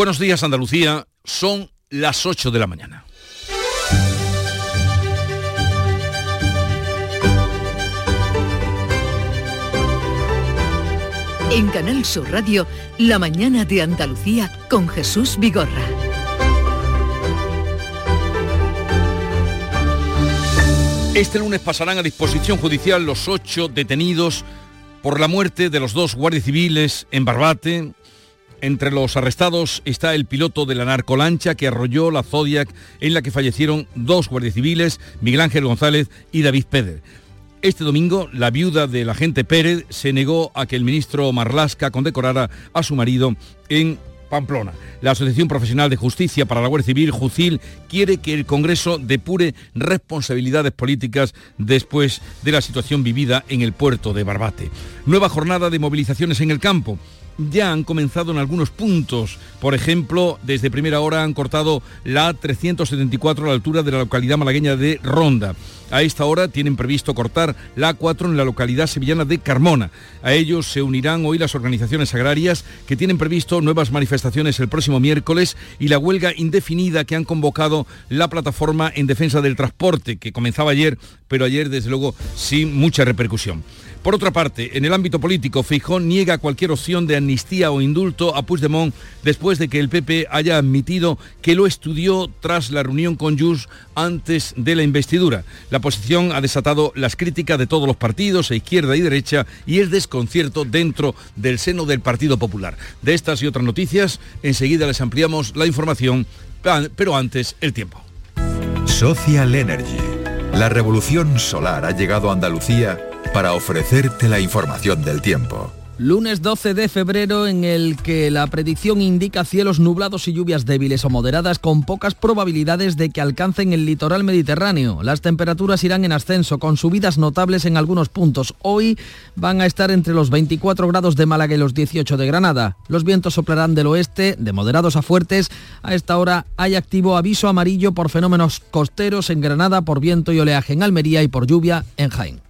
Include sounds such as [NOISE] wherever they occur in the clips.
Buenos días Andalucía, son las 8 de la mañana. En Canal Sur Radio, La mañana de Andalucía con Jesús Vigorra. Este lunes pasarán a disposición judicial los ocho detenidos por la muerte de los dos guardias civiles en Barbate, entre los arrestados está el piloto de la narcolancha que arrolló la Zodiac en la que fallecieron dos guardias civiles, Miguel Ángel González y David Pérez. Este domingo, la viuda del agente Pérez se negó a que el ministro Marlasca condecorara a su marido en Pamplona. La Asociación Profesional de Justicia para la Guardia Civil, JUCIL, quiere que el Congreso depure responsabilidades políticas después de la situación vivida en el puerto de Barbate. Nueva jornada de movilizaciones en el campo ya han comenzado en algunos puntos. Por ejemplo, desde primera hora han cortado la 374 a la altura de la localidad malagueña de Ronda. A esta hora tienen previsto cortar la A4 en la localidad sevillana de Carmona. A ellos se unirán hoy las organizaciones agrarias que tienen previsto nuevas manifestaciones el próximo miércoles y la huelga indefinida que han convocado la plataforma en defensa del transporte, que comenzaba ayer, pero ayer desde luego sin mucha repercusión. Por otra parte, en el ámbito político, Feijón niega cualquier opción de amnistía o indulto a Puigdemont después de que el PP haya admitido que lo estudió tras la reunión con Jus antes de la investidura. La posición ha desatado las críticas de todos los partidos, a izquierda y derecha, y el desconcierto dentro del seno del Partido Popular. De estas y otras noticias, enseguida les ampliamos la información, pero antes el tiempo. Social Energy. La revolución solar ha llegado a Andalucía para ofrecerte la información del tiempo. Lunes 12 de febrero en el que la predicción indica cielos nublados y lluvias débiles o moderadas con pocas probabilidades de que alcancen el litoral mediterráneo. Las temperaturas irán en ascenso con subidas notables en algunos puntos. Hoy van a estar entre los 24 grados de Málaga y los 18 de Granada. Los vientos soplarán del oeste, de moderados a fuertes. A esta hora hay activo aviso amarillo por fenómenos costeros en Granada, por viento y oleaje en Almería y por lluvia en Jaén.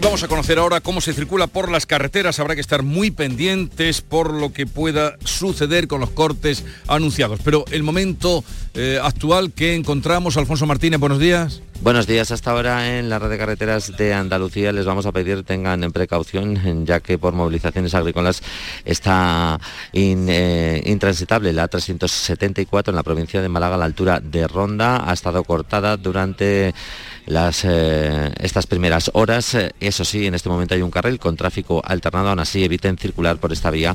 Y vamos a conocer ahora cómo se circula por las carreteras. Habrá que estar muy pendientes por lo que pueda suceder con los cortes anunciados. Pero el momento eh, actual que encontramos, Alfonso Martínez, buenos días. Buenos días. Hasta ahora en la red de carreteras de Andalucía les vamos a pedir tengan en precaución, ya que por movilizaciones agrícolas está eh, intransitable la 374 en la provincia de Málaga a la altura de Ronda. Ha estado cortada durante las, eh, estas primeras horas. Eso sí, en este momento hay un carril con tráfico alternado, aún así eviten circular por esta vía,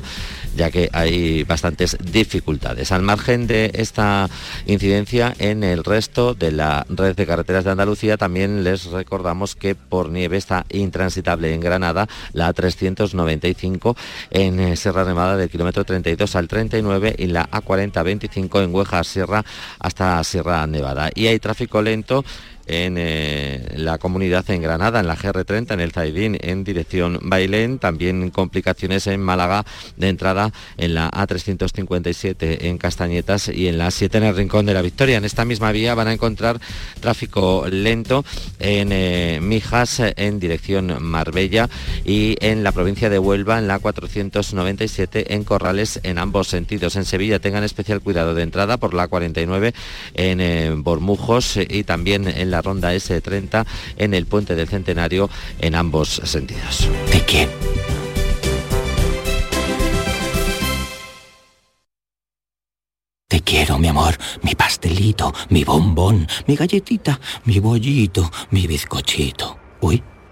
ya que hay bastantes dificultades. Al margen de esta incidencia, en el resto de la red de carreteras de Andalucía también les recordamos que por nieve está intransitable en Granada la 395 en eh, Sierra Nevada del kilómetro 32 al 39 y la A4025 en Hueja Sierra hasta Sierra Nevada. Y hay tráfico lento en eh, la comunidad en Granada, en la GR30, en el Zaidín, en dirección Bailén, también complicaciones en Málaga de entrada en la A357 en Castañetas y en la 7 en el Rincón de la Victoria. En esta misma vía van a encontrar tráfico lento en eh, Mijas en dirección Marbella y en la provincia de Huelva en la 497 en Corrales en ambos sentidos. En Sevilla tengan especial cuidado de entrada por la 49 en eh, Bormujos y también en la la ronda S30 en el puente del Centenario en ambos sentidos. ¿De quién? Te quiero, mi amor, mi pastelito, mi bombón, mi galletita, mi bollito, mi bizcochito. Uy.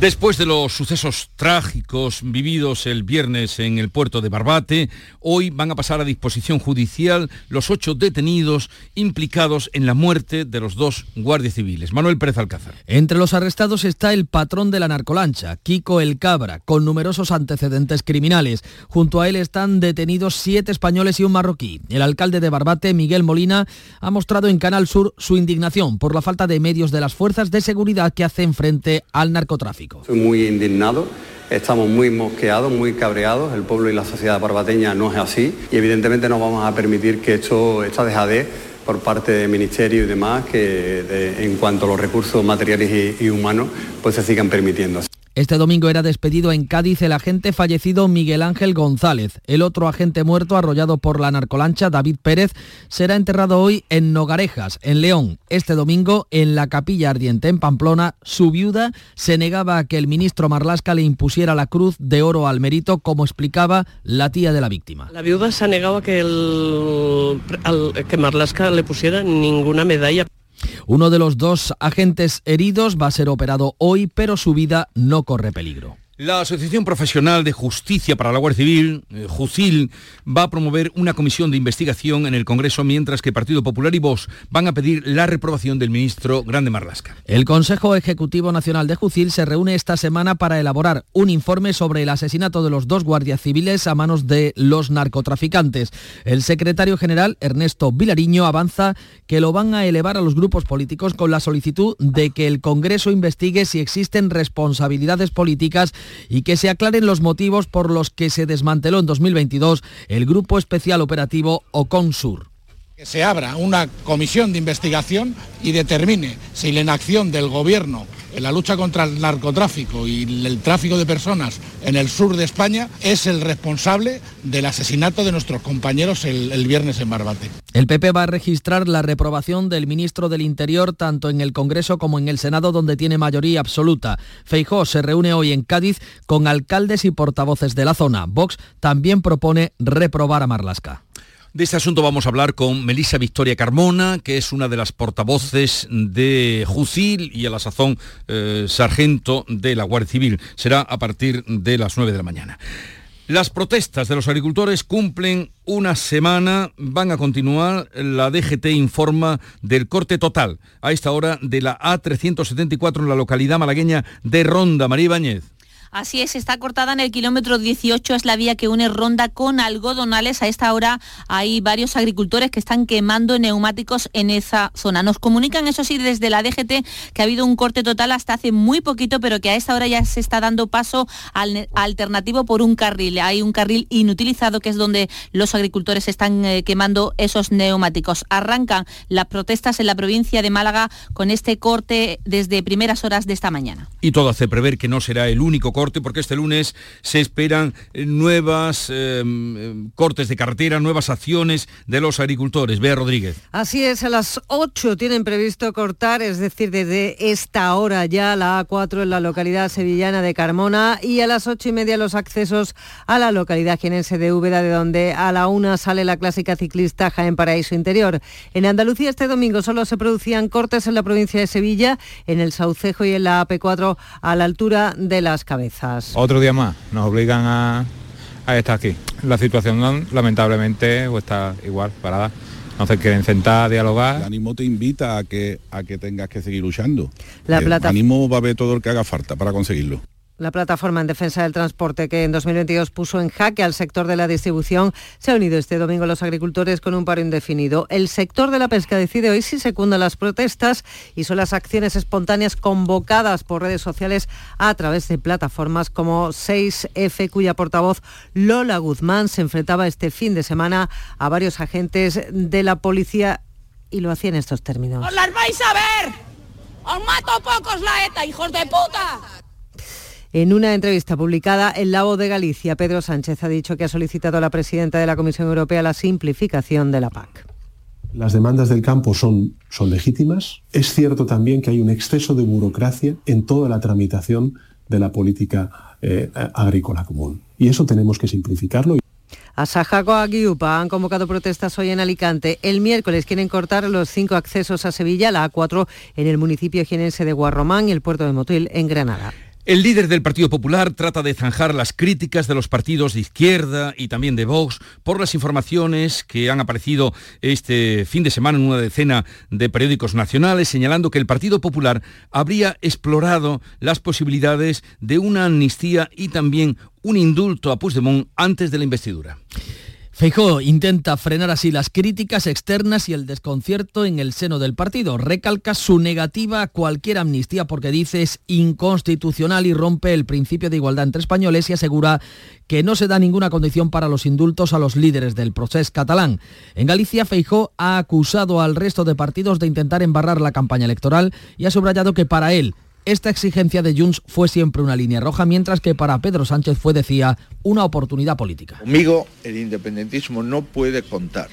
Después de los sucesos trágicos vividos el viernes en el puerto de Barbate, hoy van a pasar a disposición judicial los ocho detenidos implicados en la muerte de los dos guardias civiles. Manuel Pérez Alcázar. Entre los arrestados está el patrón de la narcolancha, Kiko El Cabra, con numerosos antecedentes criminales. Junto a él están detenidos siete españoles y un marroquí. El alcalde de Barbate, Miguel Molina, ha mostrado en Canal Sur su indignación por la falta de medios de las fuerzas de seguridad que hacen frente al narcotráfico. Estoy muy indignado. Estamos muy mosqueados, muy cabreados. El pueblo y la sociedad barbateña no es así y evidentemente no vamos a permitir que esto, esta dejadez por parte del Ministerio y demás, que en cuanto a los recursos materiales y, y humanos, pues se sigan permitiendo. Este domingo era despedido en Cádiz el agente fallecido Miguel Ángel González. El otro agente muerto arrollado por la narcolancha, David Pérez, será enterrado hoy en Nogarejas, en León. Este domingo, en la capilla ardiente en Pamplona, su viuda se negaba a que el ministro Marlasca le impusiera la cruz de oro al mérito, como explicaba la tía de la víctima. La viuda se ha negado a que, el, al- que Marlaska le pusiera ninguna medalla. Uno de los dos agentes heridos va a ser operado hoy, pero su vida no corre peligro. La Asociación Profesional de Justicia para la Guardia Civil, eh, JUCIL, va a promover una comisión de investigación en el Congreso, mientras que Partido Popular y Vox van a pedir la reprobación del ministro Grande Marlasca. El Consejo Ejecutivo Nacional de Jucil se reúne esta semana para elaborar un informe sobre el asesinato de los dos guardias civiles a manos de los narcotraficantes. El secretario general, Ernesto Vilariño, avanza que lo van a elevar a los grupos políticos con la solicitud de que el Congreso investigue si existen responsabilidades políticas y que se aclaren los motivos por los que se desmanteló en 2022 el Grupo Especial Operativo OCONSUR. que se abra una comisión de investigación y determine si la inacción del Gobierno la lucha contra el narcotráfico y el tráfico de personas en el sur de España es el responsable del asesinato de nuestros compañeros el, el viernes en Barbate. El PP va a registrar la reprobación del ministro del Interior tanto en el Congreso como en el Senado, donde tiene mayoría absoluta. Feijó se reúne hoy en Cádiz con alcaldes y portavoces de la zona. Vox también propone reprobar a Marlasca. De este asunto vamos a hablar con Melisa Victoria Carmona, que es una de las portavoces de Jucil y a la sazón eh, sargento de la Guardia Civil. Será a partir de las 9 de la mañana. Las protestas de los agricultores cumplen una semana, van a continuar. La DGT informa del corte total a esta hora de la A374 en la localidad malagueña de Ronda. María Ibáñez. Así es, está cortada en el kilómetro 18, es la vía que une Ronda con Algodonales. A esta hora hay varios agricultores que están quemando neumáticos en esa zona. Nos comunican, eso sí, desde la DGT que ha habido un corte total hasta hace muy poquito, pero que a esta hora ya se está dando paso al alternativo por un carril. Hay un carril inutilizado que es donde los agricultores están eh, quemando esos neumáticos. Arrancan las protestas en la provincia de Málaga con este corte desde primeras horas de esta mañana. Y todo hace prever que no será el único corte porque este lunes se esperan eh, nuevas eh, eh, cortes de carretera, nuevas acciones de los agricultores. Bea Rodríguez. Así es, a las 8 tienen previsto cortar, es decir, desde esta hora ya la A4 en la localidad sevillana de Carmona y a las ocho y media los accesos a la localidad jienense de Úbeda, de donde a la una sale la clásica ciclista Jaén Paraíso Interior. En Andalucía este domingo solo se producían cortes en la provincia de Sevilla, en el Saucejo y en la AP4 a la altura de las cabezas. Otro día más, nos obligan a, a estar aquí. La situación lamentablemente pues, está igual, parada. No se quieren sentar, dialogar. El ánimo te invita a que, a que tengas que seguir luchando. La el plata- ánimo va a ver todo el que haga falta para conseguirlo. La plataforma en defensa del transporte que en 2022 puso en jaque al sector de la distribución se ha unido este domingo los agricultores con un paro indefinido. El sector de la pesca decide hoy si secunda las protestas y son las acciones espontáneas convocadas por redes sociales a través de plataformas como 6F, cuya portavoz Lola Guzmán se enfrentaba este fin de semana a varios agentes de la policía y lo hacía en estos términos. ¡Os las vais a ver! ¡Os mato pocos la ETA, hijos de puta! En una entrevista publicada en La Voz de Galicia, Pedro Sánchez ha dicho que ha solicitado a la presidenta de la Comisión Europea la simplificación de la PAC. Las demandas del campo son, son legítimas. Es cierto también que hay un exceso de burocracia en toda la tramitación de la política eh, agrícola común. Y eso tenemos que simplificarlo. Asajaco Aguiupa han convocado protestas hoy en Alicante. El miércoles quieren cortar los cinco accesos a Sevilla, la A4 en el municipio jienense de Guarromán y el puerto de Motil en Granada. El líder del Partido Popular trata de zanjar las críticas de los partidos de izquierda y también de Vox por las informaciones que han aparecido este fin de semana en una decena de periódicos nacionales señalando que el Partido Popular habría explorado las posibilidades de una amnistía y también un indulto a Puigdemont antes de la investidura. Feijó intenta frenar así las críticas externas y el desconcierto en el seno del partido. Recalca su negativa a cualquier amnistía porque dice es inconstitucional y rompe el principio de igualdad entre españoles y asegura que no se da ninguna condición para los indultos a los líderes del proceso catalán. En Galicia, Feijó ha acusado al resto de partidos de intentar embarrar la campaña electoral y ha subrayado que para él esta exigencia de Junts fue siempre una línea roja, mientras que para Pedro Sánchez fue, decía, una oportunidad política. Conmigo el independentismo no puede contar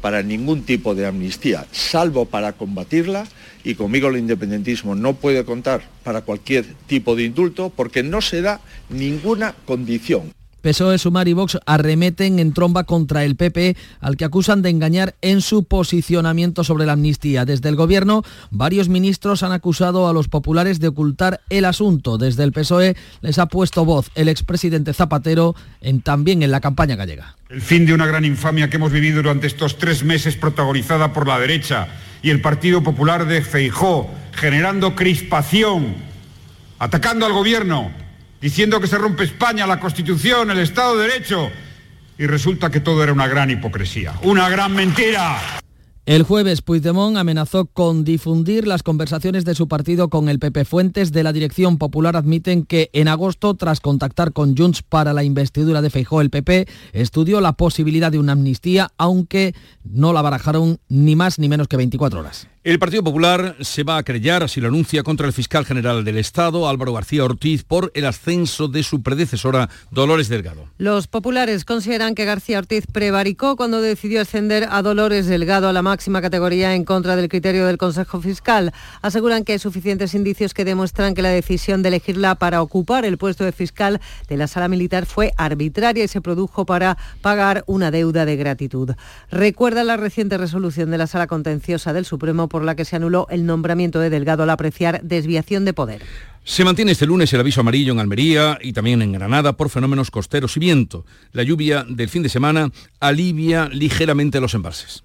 para ningún tipo de amnistía, salvo para combatirla, y conmigo el independentismo no puede contar para cualquier tipo de indulto porque no se da ninguna condición. PSOE, Sumar y Vox arremeten en tromba contra el PP, al que acusan de engañar en su posicionamiento sobre la amnistía. Desde el Gobierno, varios ministros han acusado a los populares de ocultar el asunto. Desde el PSOE les ha puesto voz el expresidente Zapatero en, también en la campaña gallega. El fin de una gran infamia que hemos vivido durante estos tres meses protagonizada por la derecha y el Partido Popular de Feijó, generando crispación, atacando al Gobierno, diciendo que se rompe España, la Constitución, el Estado de Derecho. Y resulta que todo era una gran hipocresía, una gran mentira. El jueves, Puigdemont amenazó con difundir las conversaciones de su partido con el PP. Fuentes de la Dirección Popular admiten que en agosto, tras contactar con Junts para la investidura de Feijó, el PP estudió la posibilidad de una amnistía, aunque no la barajaron ni más ni menos que 24 horas. El Partido Popular se va a creyar, así lo anuncia, contra el fiscal general del Estado, Álvaro García Ortiz, por el ascenso de su predecesora, Dolores Delgado. Los populares consideran que García Ortiz prevaricó cuando decidió ascender a Dolores Delgado a la máxima categoría en contra del criterio del Consejo Fiscal. Aseguran que hay suficientes indicios que demuestran que la decisión de elegirla para ocupar el puesto de fiscal de la sala militar fue arbitraria y se produjo para pagar una deuda de gratitud. Recuerda la reciente resolución de la sala contenciosa del Supremo por la que se anuló el nombramiento de Delgado al apreciar desviación de poder. Se mantiene este lunes el aviso amarillo en Almería y también en Granada por fenómenos costeros y viento. La lluvia del fin de semana alivia ligeramente los embalses.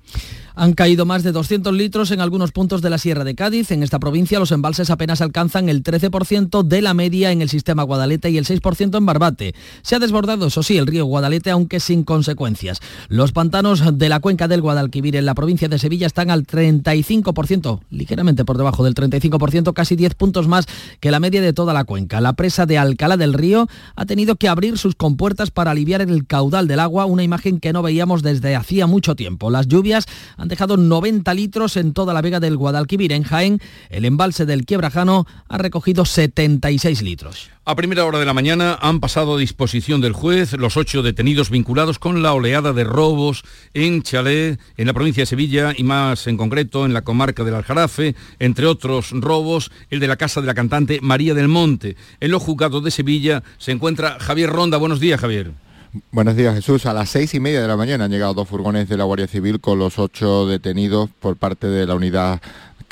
Han caído más de 200 litros en algunos puntos de la Sierra de Cádiz. En esta provincia los embalses apenas alcanzan el 13% de la media en el sistema Guadalete y el 6% en Barbate. Se ha desbordado, eso sí, el río Guadalete, aunque sin consecuencias. Los pantanos de la cuenca del Guadalquivir en la provincia de Sevilla están al 35%, ligeramente por debajo del 35%, casi 10 puntos más que la media de toda la cuenca. La presa de Alcalá del Río ha tenido que abrir sus compuertas para aliviar el caudal del agua, una imagen que no veíamos desde hacía mucho tiempo. Las lluvias han dejado 90 litros en toda la vega del Guadalquivir. En Jaén, el embalse del Quiebrajano ha recogido 76 litros. A primera hora de la mañana han pasado a disposición del juez los ocho detenidos vinculados con la oleada de robos en Chalet, en la provincia de Sevilla y más en concreto en la comarca del Aljarafe, entre otros robos, el de la casa de la cantante María del Monte. En los juzgados de Sevilla se encuentra Javier Ronda. Buenos días, Javier. Buenos días Jesús. A las seis y media de la mañana han llegado dos furgones de la Guardia Civil con los ocho detenidos por parte de la unidad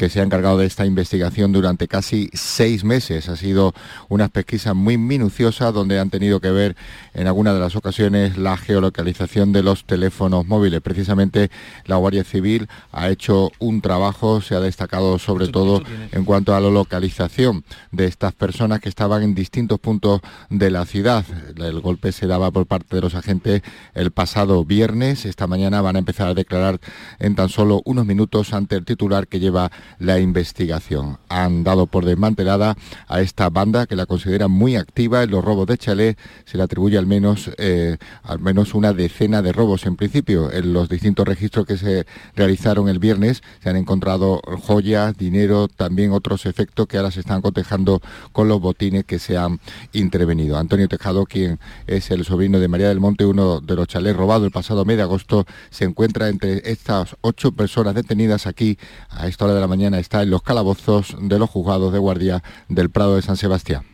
que se ha encargado de esta investigación durante casi seis meses. Ha sido una pesquisa muy minuciosa donde han tenido que ver en algunas de las ocasiones la geolocalización de los teléfonos móviles. Precisamente la Guardia Civil ha hecho un trabajo, se ha destacado sobre todo en cuanto a la localización de estas personas que estaban en distintos puntos de la ciudad. El golpe se daba por parte de los agentes el pasado viernes. Esta mañana van a empezar a declarar en tan solo unos minutos ante el titular que lleva la investigación. Han dado por desmantelada a esta banda que la considera muy activa en los robos de chalet. Se le atribuye al menos, eh, al menos una decena de robos en principio. En los distintos registros que se realizaron el viernes se han encontrado joyas, dinero, también otros efectos que ahora se están cotejando con los botines que se han intervenido. Antonio Tejado, quien es el sobrino de María del Monte, uno de los chalés robados el pasado mes de agosto, se encuentra entre estas ocho personas detenidas aquí a esta hora de la mañana está en los calabozos de los juzgados de guardia del Prado de San Sebastián.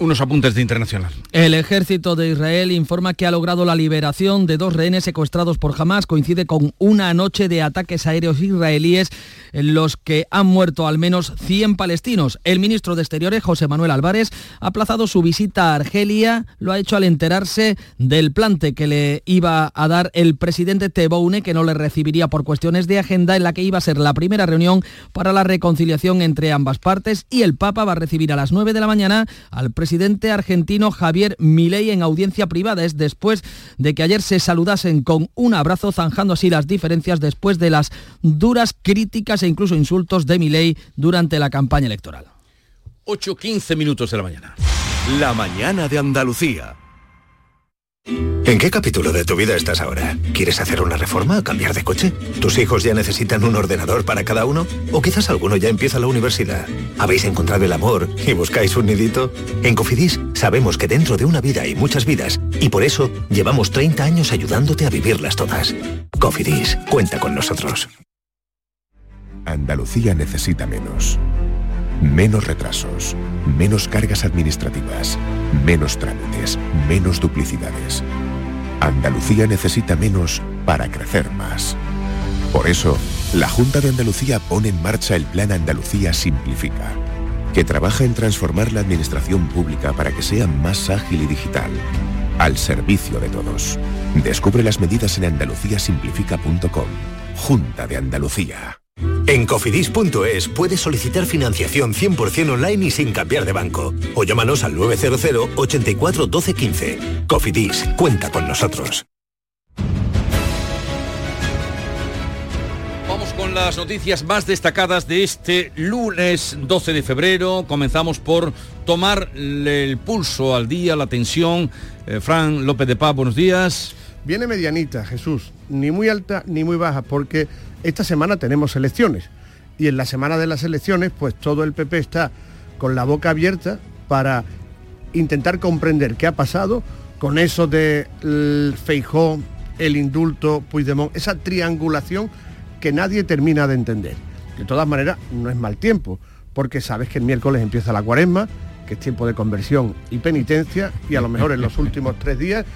Unos apuntes de internacional. El ejército de Israel informa que ha logrado la liberación de dos rehenes secuestrados por Hamas. Coincide con una noche de ataques aéreos israelíes en los que han muerto al menos 100 palestinos. El ministro de Exteriores, José Manuel Álvarez, ha aplazado su visita a Argelia. Lo ha hecho al enterarse del plante que le iba a dar el presidente Tebboune, que no le recibiría por cuestiones de agenda, en la que iba a ser la primera reunión para la reconciliación entre ambas partes. Y el Papa va a recibir a las 9 de la mañana al presidente presidente argentino Javier Milei en audiencia privada. Es después de que ayer se saludasen con un abrazo, zanjando así las diferencias después de las duras críticas e incluso insultos de Milei durante la campaña electoral. 8.15 minutos de la mañana. La mañana de Andalucía. ¿En qué capítulo de tu vida estás ahora? ¿Quieres hacer una reforma o cambiar de coche? ¿Tus hijos ya necesitan un ordenador para cada uno? ¿O quizás alguno ya empieza la universidad? ¿Habéis encontrado el amor y buscáis un nidito? En Cofidis sabemos que dentro de una vida hay muchas vidas y por eso llevamos 30 años ayudándote a vivirlas todas. Cofidis, cuenta con nosotros. Andalucía necesita menos. Menos retrasos, menos cargas administrativas, menos trámites, menos duplicidades. Andalucía necesita menos para crecer más. Por eso, la Junta de Andalucía pone en marcha el Plan Andalucía Simplifica, que trabaja en transformar la administración pública para que sea más ágil y digital, al servicio de todos. Descubre las medidas en andaluciasimplifica.com. Junta de Andalucía. En cofidis.es puedes solicitar financiación 100% online y sin cambiar de banco. O llámanos al 900 84 12 15. Cofidis, cuenta con nosotros. Vamos con las noticias más destacadas de este lunes 12 de febrero. Comenzamos por tomar el pulso al día, la tensión. Eh, Fran López de Paz, buenos días. Viene medianita, Jesús, ni muy alta ni muy baja, porque esta semana tenemos elecciones y en la semana de las elecciones pues todo el PP está con la boca abierta para intentar comprender qué ha pasado con eso de el el indulto, Puigdemont, esa triangulación que nadie termina de entender. De todas maneras, no es mal tiempo, porque sabes que el miércoles empieza la cuaresma, que es tiempo de conversión y penitencia, y a lo mejor en los últimos tres días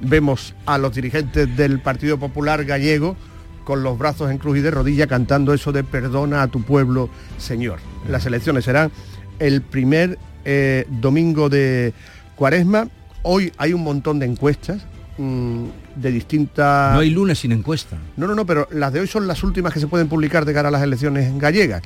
vemos a los dirigentes del Partido Popular gallego con los brazos en cruz y de rodilla cantando eso de perdona a tu pueblo, Señor. Las elecciones serán el primer eh, domingo de cuaresma. Hoy hay un montón de encuestas mm, de distintas... No hay lunes sin encuesta. No, no, no, pero las de hoy son las últimas que se pueden publicar de cara a las elecciones gallegas.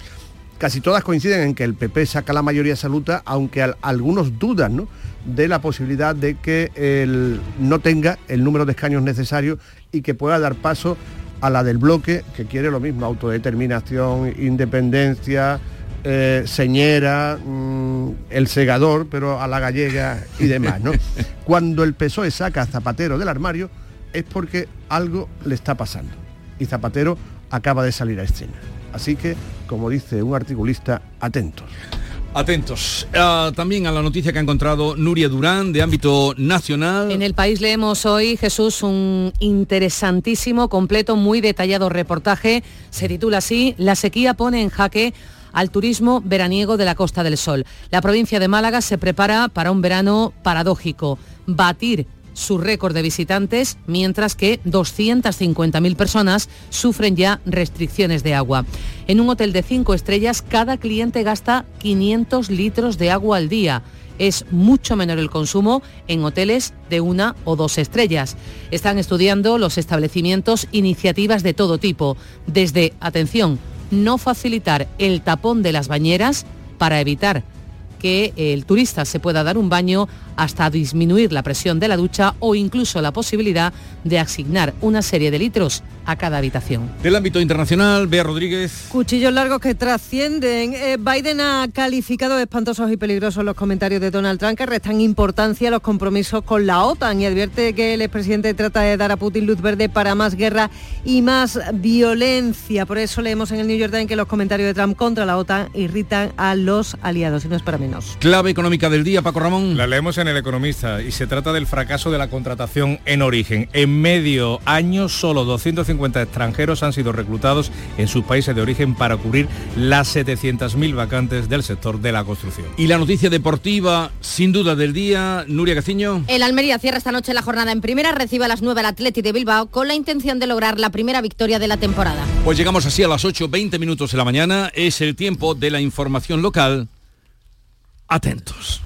Casi todas coinciden en que el PP saca la mayoría absoluta, aunque algunos dudan ¿no? de la posibilidad de que él no tenga el número de escaños necesarios y que pueda dar paso a la del bloque, que quiere lo mismo, autodeterminación, independencia, eh, señera, mm, el segador, pero a la gallega y demás, ¿no? [LAUGHS] Cuando el PSOE saca a Zapatero del armario es porque algo le está pasando. Y Zapatero acaba de salir a escena. Así que, como dice un articulista, atentos. Atentos. Ah, también a la noticia que ha encontrado Nuria Durán de ámbito nacional. En el país leemos hoy, Jesús, un interesantísimo, completo, muy detallado reportaje. Se titula así, La sequía pone en jaque al turismo veraniego de la Costa del Sol. La provincia de Málaga se prepara para un verano paradójico. Batir su récord de visitantes, mientras que 250.000 personas sufren ya restricciones de agua. En un hotel de 5 estrellas, cada cliente gasta 500 litros de agua al día. Es mucho menor el consumo en hoteles de una o dos estrellas. Están estudiando los establecimientos iniciativas de todo tipo, desde, atención, no facilitar el tapón de las bañeras para evitar que el turista se pueda dar un baño hasta disminuir la presión de la ducha o incluso la posibilidad de asignar una serie de litros a cada habitación. Del ámbito internacional, Bea Rodríguez. Cuchillos largos que trascienden. Eh, Biden ha calificado de espantosos y peligrosos los comentarios de Donald Trump que restan importancia a los compromisos con la OTAN y advierte que el expresidente trata de dar a Putin luz verde para más guerra y más violencia. Por eso leemos en el New York Times que los comentarios de Trump contra la OTAN irritan a los aliados y no es para menos. Clave económica del día, Paco Ramón. La leemos en el Economista y se trata del fracaso de la contratación en origen. En medio año solo 250 250 extranjeros han sido reclutados en sus países de origen para cubrir las 700.000 vacantes del sector de la construcción. Y la noticia deportiva, sin duda del día, Nuria Caciño. El Almería cierra esta noche la jornada en primera, recibe a las 9 al Atleti de Bilbao con la intención de lograr la primera victoria de la temporada. Pues llegamos así a las 8, 20 minutos de la mañana. Es el tiempo de la información local. Atentos.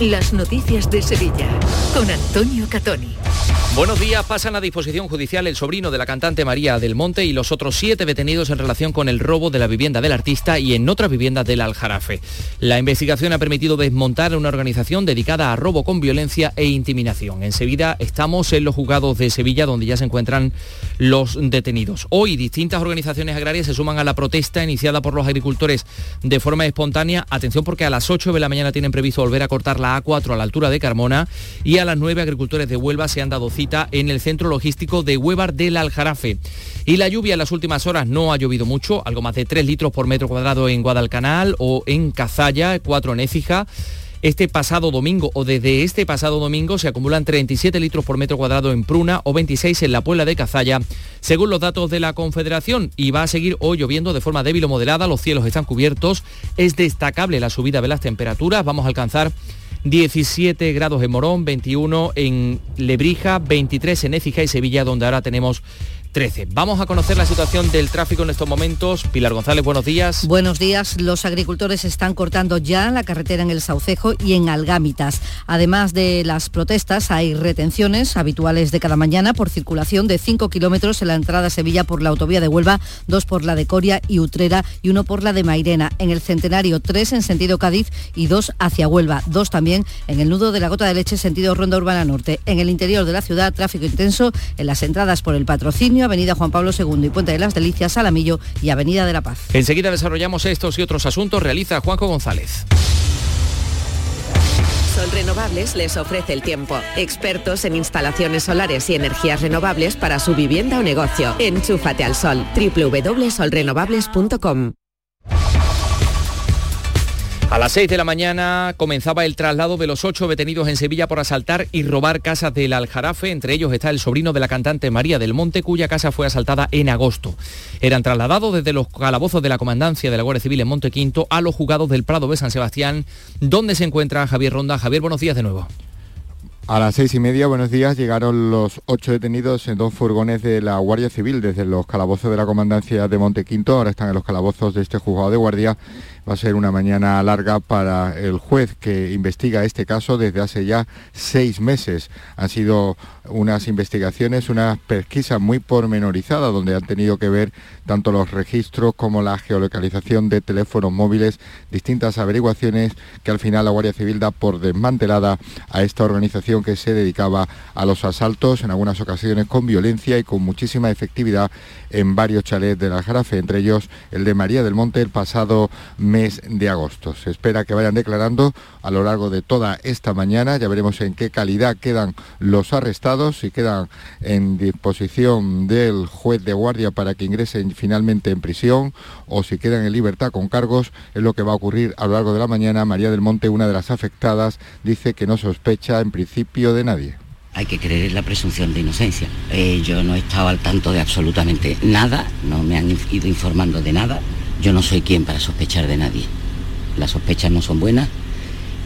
las noticias de Sevilla con Antonio Catoni. Buenos días, pasan a disposición judicial el sobrino de la cantante María del Monte y los otros siete detenidos en relación con el robo de la vivienda del artista y en otras viviendas del Aljarafe. La investigación ha permitido desmontar una organización dedicada a robo con violencia e intimidación. Enseguida estamos en los juzgados de Sevilla donde ya se encuentran los detenidos. Hoy distintas organizaciones agrarias se suman a la protesta iniciada por los agricultores de forma espontánea. Atención porque a las 8 de la mañana tienen previsto volver a cortar la A4 a la altura de Carmona y a las 9 agricultores de Huelva se han dado cita en el centro logístico de Huevar del Aljarafe. Y la lluvia en las últimas horas no ha llovido mucho, algo más de 3 litros por metro cuadrado en Guadalcanal o en Cazalla, 4 en Écija. Este pasado domingo o desde este pasado domingo se acumulan 37 litros por metro cuadrado en Pruna o 26 en la Puebla de Cazalla, según los datos de la Confederación. Y va a seguir hoy lloviendo de forma débil o moderada, los cielos están cubiertos, es destacable la subida de las temperaturas, vamos a alcanzar 17 grados en Morón, 21 en Lebrija, 23 en Écija y Sevilla, donde ahora tenemos 13. Vamos a conocer la situación del tráfico en estos momentos. Pilar González, buenos días. Buenos días. Los agricultores están cortando ya la carretera en el Saucejo y en Algámitas. Además de las protestas, hay retenciones habituales de cada mañana por circulación de 5 kilómetros en la entrada a Sevilla por la autovía de Huelva, dos por la de Coria y Utrera y uno por la de Mairena. En el Centenario, tres en sentido Cádiz y dos hacia Huelva. Dos también en el nudo de la Gota de Leche, sentido Ronda Urbana Norte. En el interior de la ciudad, tráfico intenso en las entradas por el patrocinio Avenida Juan Pablo II y Puente de las Delicias, Salamillo y Avenida de la Paz. Enseguida desarrollamos estos y otros asuntos, realiza Juanjo González. Sol Renovables les ofrece el tiempo. Expertos en instalaciones solares y energías renovables para su vivienda o negocio. Enchúfate al sol. www.solrenovables.com a las 6 de la mañana comenzaba el traslado de los ocho detenidos en Sevilla por asaltar y robar casas del Aljarafe. Entre ellos está el sobrino de la cantante María del Monte, cuya casa fue asaltada en agosto. Eran trasladados desde los calabozos de la comandancia de la Guardia Civil en Montequinto a los juzgados del Prado de San Sebastián, donde se encuentra Javier Ronda. Javier, buenos días de nuevo. A las seis y media, buenos días, llegaron los ocho detenidos en dos furgones de la Guardia Civil desde los calabozos de la comandancia de Montequinto. Ahora están en los calabozos de este juzgado de guardia va a ser una mañana larga para el juez que investiga este caso desde hace ya seis meses. Han sido unas investigaciones, una pesquisa muy pormenorizada donde han tenido que ver tanto los registros como la geolocalización de teléfonos móviles, distintas averiguaciones que al final la Guardia Civil da por desmantelada a esta organización que se dedicaba a los asaltos, en algunas ocasiones con violencia y con muchísima efectividad en varios chalets de la Jarafe, entre ellos el de María del Monte el pasado mes de agosto. Se espera que vayan declarando a lo largo de toda esta mañana, ya veremos en qué calidad quedan los arrestados, si quedan en disposición del juez de guardia para que ingresen finalmente en prisión o si quedan en libertad con cargos, es lo que va a ocurrir a lo largo de la mañana. María del Monte, una de las afectadas, dice que no sospecha en principio de nadie hay que creer en la presunción de inocencia. Eh, yo no he estado al tanto de absolutamente nada, no me han ido informando de nada. Yo no soy quien para sospechar de nadie. Las sospechas no son buenas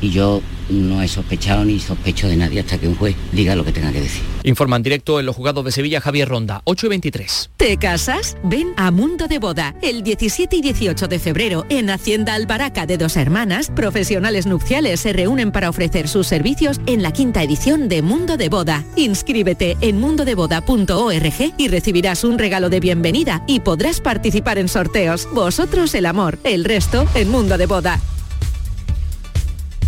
y yo no he sospechado ni sospecho de nadie hasta que un juez diga lo que tenga que decir. Informa directo en los juzgados de Sevilla Javier Ronda, 8 y 23. ¿Te casas? Ven a Mundo de Boda. El 17 y 18 de febrero en Hacienda Albaraca de Dos Hermanas, profesionales nupciales se reúnen para ofrecer sus servicios en la quinta edición de Mundo de Boda. Inscríbete en mundodeboda.org y recibirás un regalo de bienvenida y podrás participar en sorteos. Vosotros el amor, el resto en Mundo de Boda.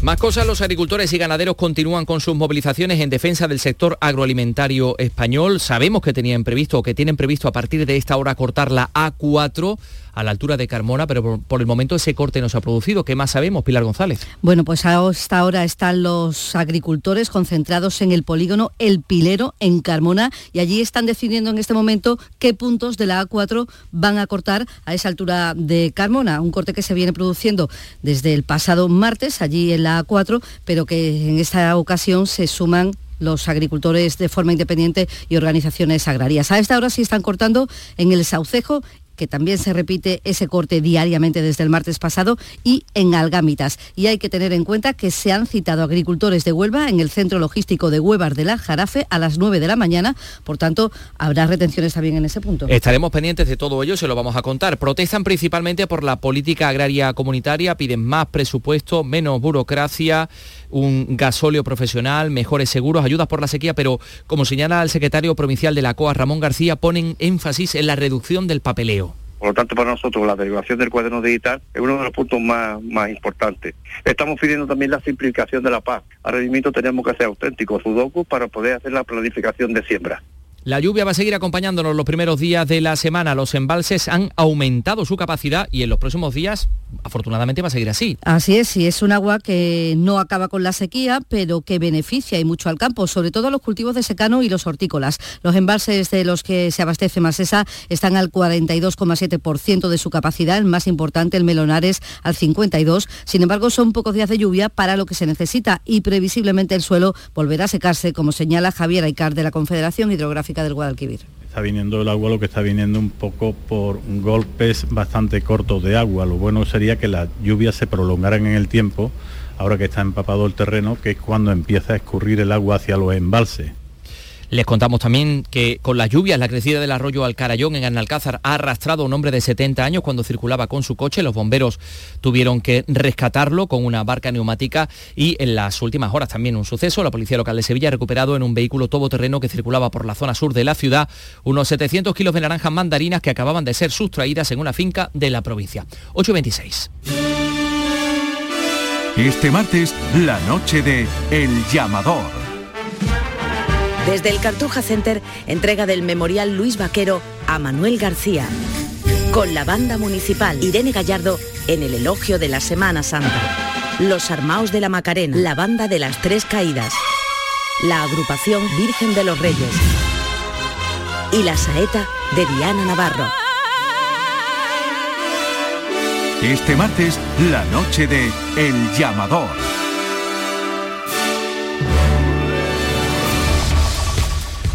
Más cosas, los agricultores y ganaderos continúan con sus movilizaciones en defensa del sector agroalimentario español. Sabemos que tenían previsto o que tienen previsto a partir de esta hora cortar la A4 a la altura de Carmona, pero por, por el momento ese corte no se ha producido. ¿Qué más sabemos, Pilar González? Bueno, pues hasta ahora están los agricultores concentrados en el polígono El Pilero en Carmona y allí están decidiendo en este momento qué puntos de la A4 van a cortar a esa altura de Carmona, un corte que se viene produciendo desde el pasado martes allí en la A4, pero que en esta ocasión se suman los agricultores de forma independiente y organizaciones agrarias. A esta hora sí están cortando en el Saucejo que también se repite ese corte diariamente desde el martes pasado, y en Algámitas. Y hay que tener en cuenta que se han citado agricultores de Huelva en el centro logístico de Huevar de la Jarafe a las 9 de la mañana, por tanto, habrá retenciones también en ese punto. Estaremos pendientes de todo ello, se lo vamos a contar. Protestan principalmente por la política agraria comunitaria, piden más presupuesto, menos burocracia, un gasóleo profesional, mejores seguros, ayudas por la sequía, pero como señala el secretario provincial de la COA, Ramón García, ponen énfasis en la reducción del papeleo. Por lo tanto, para nosotros la derivación del cuaderno digital es uno de los puntos más, más importantes. Estamos pidiendo también la simplificación de la PAC. A rendimiento tenemos que ser auténticos, sudoku, para poder hacer la planificación de siembra. La lluvia va a seguir acompañándonos los primeros días de la semana. Los embalses han aumentado su capacidad y en los próximos días, afortunadamente, va a seguir así. Así es, y es un agua que no acaba con la sequía, pero que beneficia y mucho al campo, sobre todo a los cultivos de secano y los hortícolas. Los embalses de los que se abastece Masesa están al 42,7% de su capacidad, el más importante, el Melonares, al 52%. Sin embargo, son pocos días de lluvia para lo que se necesita y previsiblemente el suelo volverá a secarse, como señala Javier Aicar de la Confederación Hidrográfica del Guadalquivir. Está viniendo el agua, lo que está viniendo un poco por golpes bastante cortos de agua. Lo bueno sería que las lluvias se prolongaran en el tiempo, ahora que está empapado el terreno, que es cuando empieza a escurrir el agua hacia los embalses. Les contamos también que con las lluvias, la crecida del arroyo Alcarayón en Analcázar ha arrastrado a un hombre de 70 años cuando circulaba con su coche. Los bomberos tuvieron que rescatarlo con una barca neumática y en las últimas horas también un suceso. La Policía Local de Sevilla ha recuperado en un vehículo todoterreno que circulaba por la zona sur de la ciudad unos 700 kilos de naranjas mandarinas que acababan de ser sustraídas en una finca de la provincia. 826. Este martes, la noche de El Llamador. Desde el Cartuja Center, entrega del Memorial Luis Vaquero a Manuel García. Con la banda municipal Irene Gallardo en el elogio de la Semana Santa. Los Armaos de la Macarena, la banda de las Tres Caídas. La agrupación Virgen de los Reyes. Y la saeta de Diana Navarro. Este martes, la noche de El Llamador.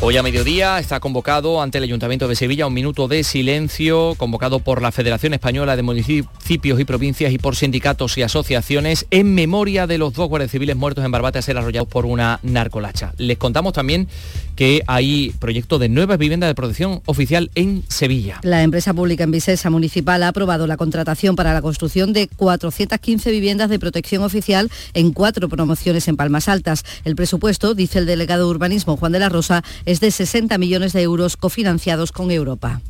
Hoy a mediodía está convocado ante el Ayuntamiento de Sevilla un minuto de silencio convocado por la Federación Española de Municipios y Provincias y por sindicatos y asociaciones en memoria de los dos guardias civiles muertos en Barbate a ser arrollados por una narcolacha. Les contamos también que hay proyecto de nuevas viviendas de protección oficial en Sevilla. La empresa pública en Vicesa Municipal ha aprobado la contratación para la construcción de 415 viviendas de protección oficial en cuatro promociones en Palmas Altas. El presupuesto, dice el delegado de urbanismo Juan de la Rosa, de 60 millones de euros cofinanciados con Europa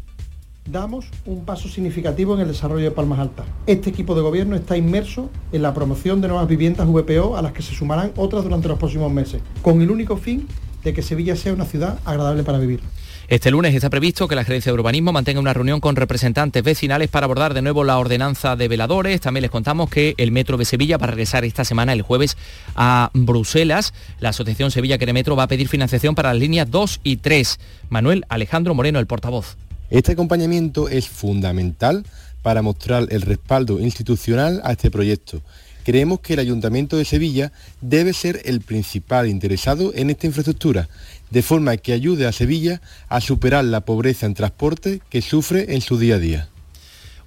damos un paso significativo en el desarrollo de Palmas Altas. Este equipo de gobierno está inmerso en la promoción de nuevas viviendas VPO a las que se sumarán otras durante los próximos meses, con el único fin de que Sevilla sea una ciudad agradable para vivir. Este lunes está previsto que la Gerencia de Urbanismo mantenga una reunión con representantes vecinales para abordar de nuevo la ordenanza de veladores. También les contamos que el Metro de Sevilla va a regresar esta semana, el jueves, a Bruselas. La Asociación Sevilla Metro va a pedir financiación para las líneas 2 y 3. Manuel Alejandro Moreno, el portavoz. Este acompañamiento es fundamental para mostrar el respaldo institucional a este proyecto creemos que el Ayuntamiento de Sevilla debe ser el principal interesado en esta infraestructura, de forma que ayude a Sevilla a superar la pobreza en transporte que sufre en su día a día.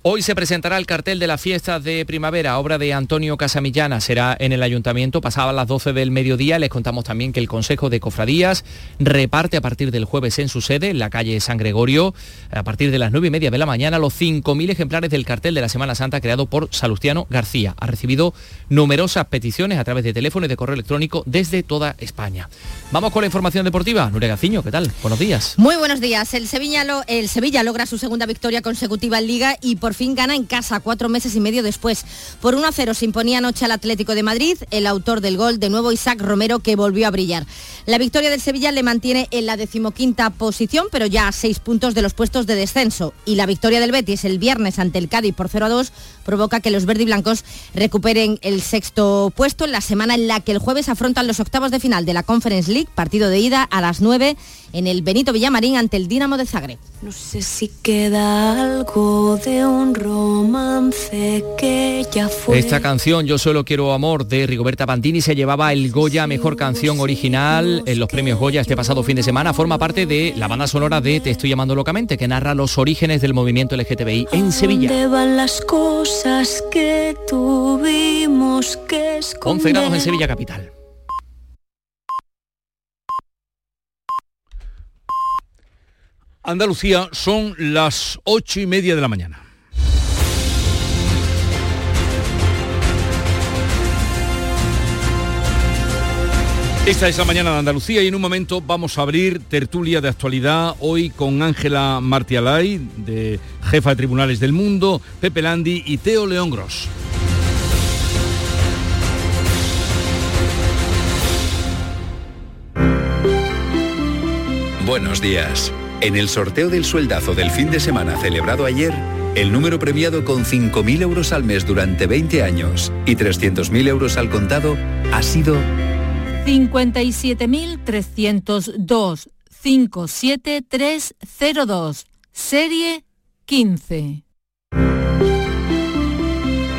Hoy se presentará el cartel de la fiesta de primavera, obra de Antonio Casamillana. Será en el ayuntamiento, pasaba a las 12 del mediodía. Les contamos también que el Consejo de Cofradías reparte a partir del jueves en su sede, en la calle San Gregorio, a partir de las 9 y media de la mañana, los 5.000 ejemplares del cartel de la Semana Santa creado por Salustiano García. Ha recibido numerosas peticiones a través de teléfono y de correo electrónico desde toda España. Vamos con la información deportiva. Nuria Gaciño, ¿qué tal? Buenos días. Muy buenos días. El Sevilla, el Sevilla logra su segunda victoria consecutiva en Liga y por por fin gana en casa, cuatro meses y medio después. Por 1 a 0 se imponía anoche al Atlético de Madrid, el autor del gol, de nuevo Isaac Romero, que volvió a brillar. La victoria del Sevilla le mantiene en la decimoquinta posición, pero ya a seis puntos de los puestos de descenso. Y la victoria del Betis el viernes ante el Cádiz por 0 a 2 provoca que los verdiblancos recuperen el sexto puesto en la semana en la que el jueves afrontan los octavos de final de la Conference League, partido de ida a las 9 en el Benito Villamarín ante el Dinamo de Zagreb. No sé si queda algo de un romance que ya fue. Esta canción, Yo solo quiero amor, de Rigoberta Bandini, se llevaba el Goya Mejor Canción Original en los premios Goya este pasado fin de semana. Forma parte de la banda sonora de Te estoy llamando locamente, que narra los orígenes del movimiento LGTBI en Sevilla. ¿Dónde van las cosas que tuvimos que 11 grados en Sevilla capital. Andalucía son las ocho y media de la mañana. Esta es la mañana de Andalucía y en un momento vamos a abrir tertulia de actualidad hoy con Ángela Martialay, de jefa de tribunales del mundo, Pepe Landi y Teo León Gross. Buenos días. En el sorteo del sueldazo del fin de semana celebrado ayer, el número premiado con 5.000 euros al mes durante 20 años y 300.000 euros al contado ha sido 57.302 57302, serie 15.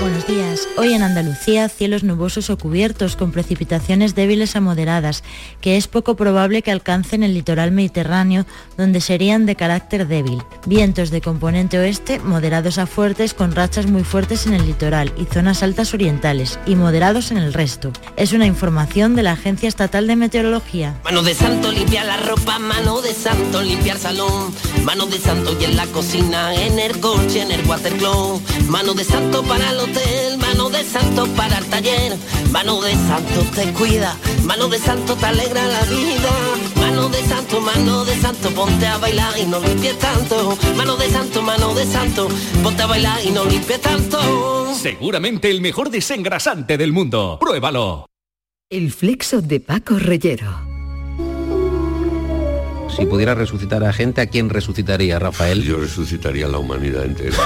Buenos días. Hoy en Andalucía cielos nubosos o cubiertos con precipitaciones débiles a moderadas, que es poco probable que alcancen el litoral mediterráneo, donde serían de carácter débil. Vientos de componente oeste moderados a fuertes con rachas muy fuertes en el litoral y zonas altas orientales y moderados en el resto. Es una información de la Agencia Estatal de Meteorología. Mano de santo limpia la ropa, mano de santo limpiar salón, mano de santo y en la cocina, en el coche, en el watercloak, mano de santo para los mano de santo para el taller, mano de santo te cuida, mano de santo te alegra la vida, mano de santo, mano de santo, ponte a bailar y no limpies tanto, mano de santo, mano de santo, ponte a bailar y no limpies tanto. Seguramente el mejor desengrasante del mundo. Pruébalo. El flexo de Paco Reyero. Si pudiera resucitar a gente, ¿a quién resucitaría, Rafael? Yo resucitaría a la humanidad entera.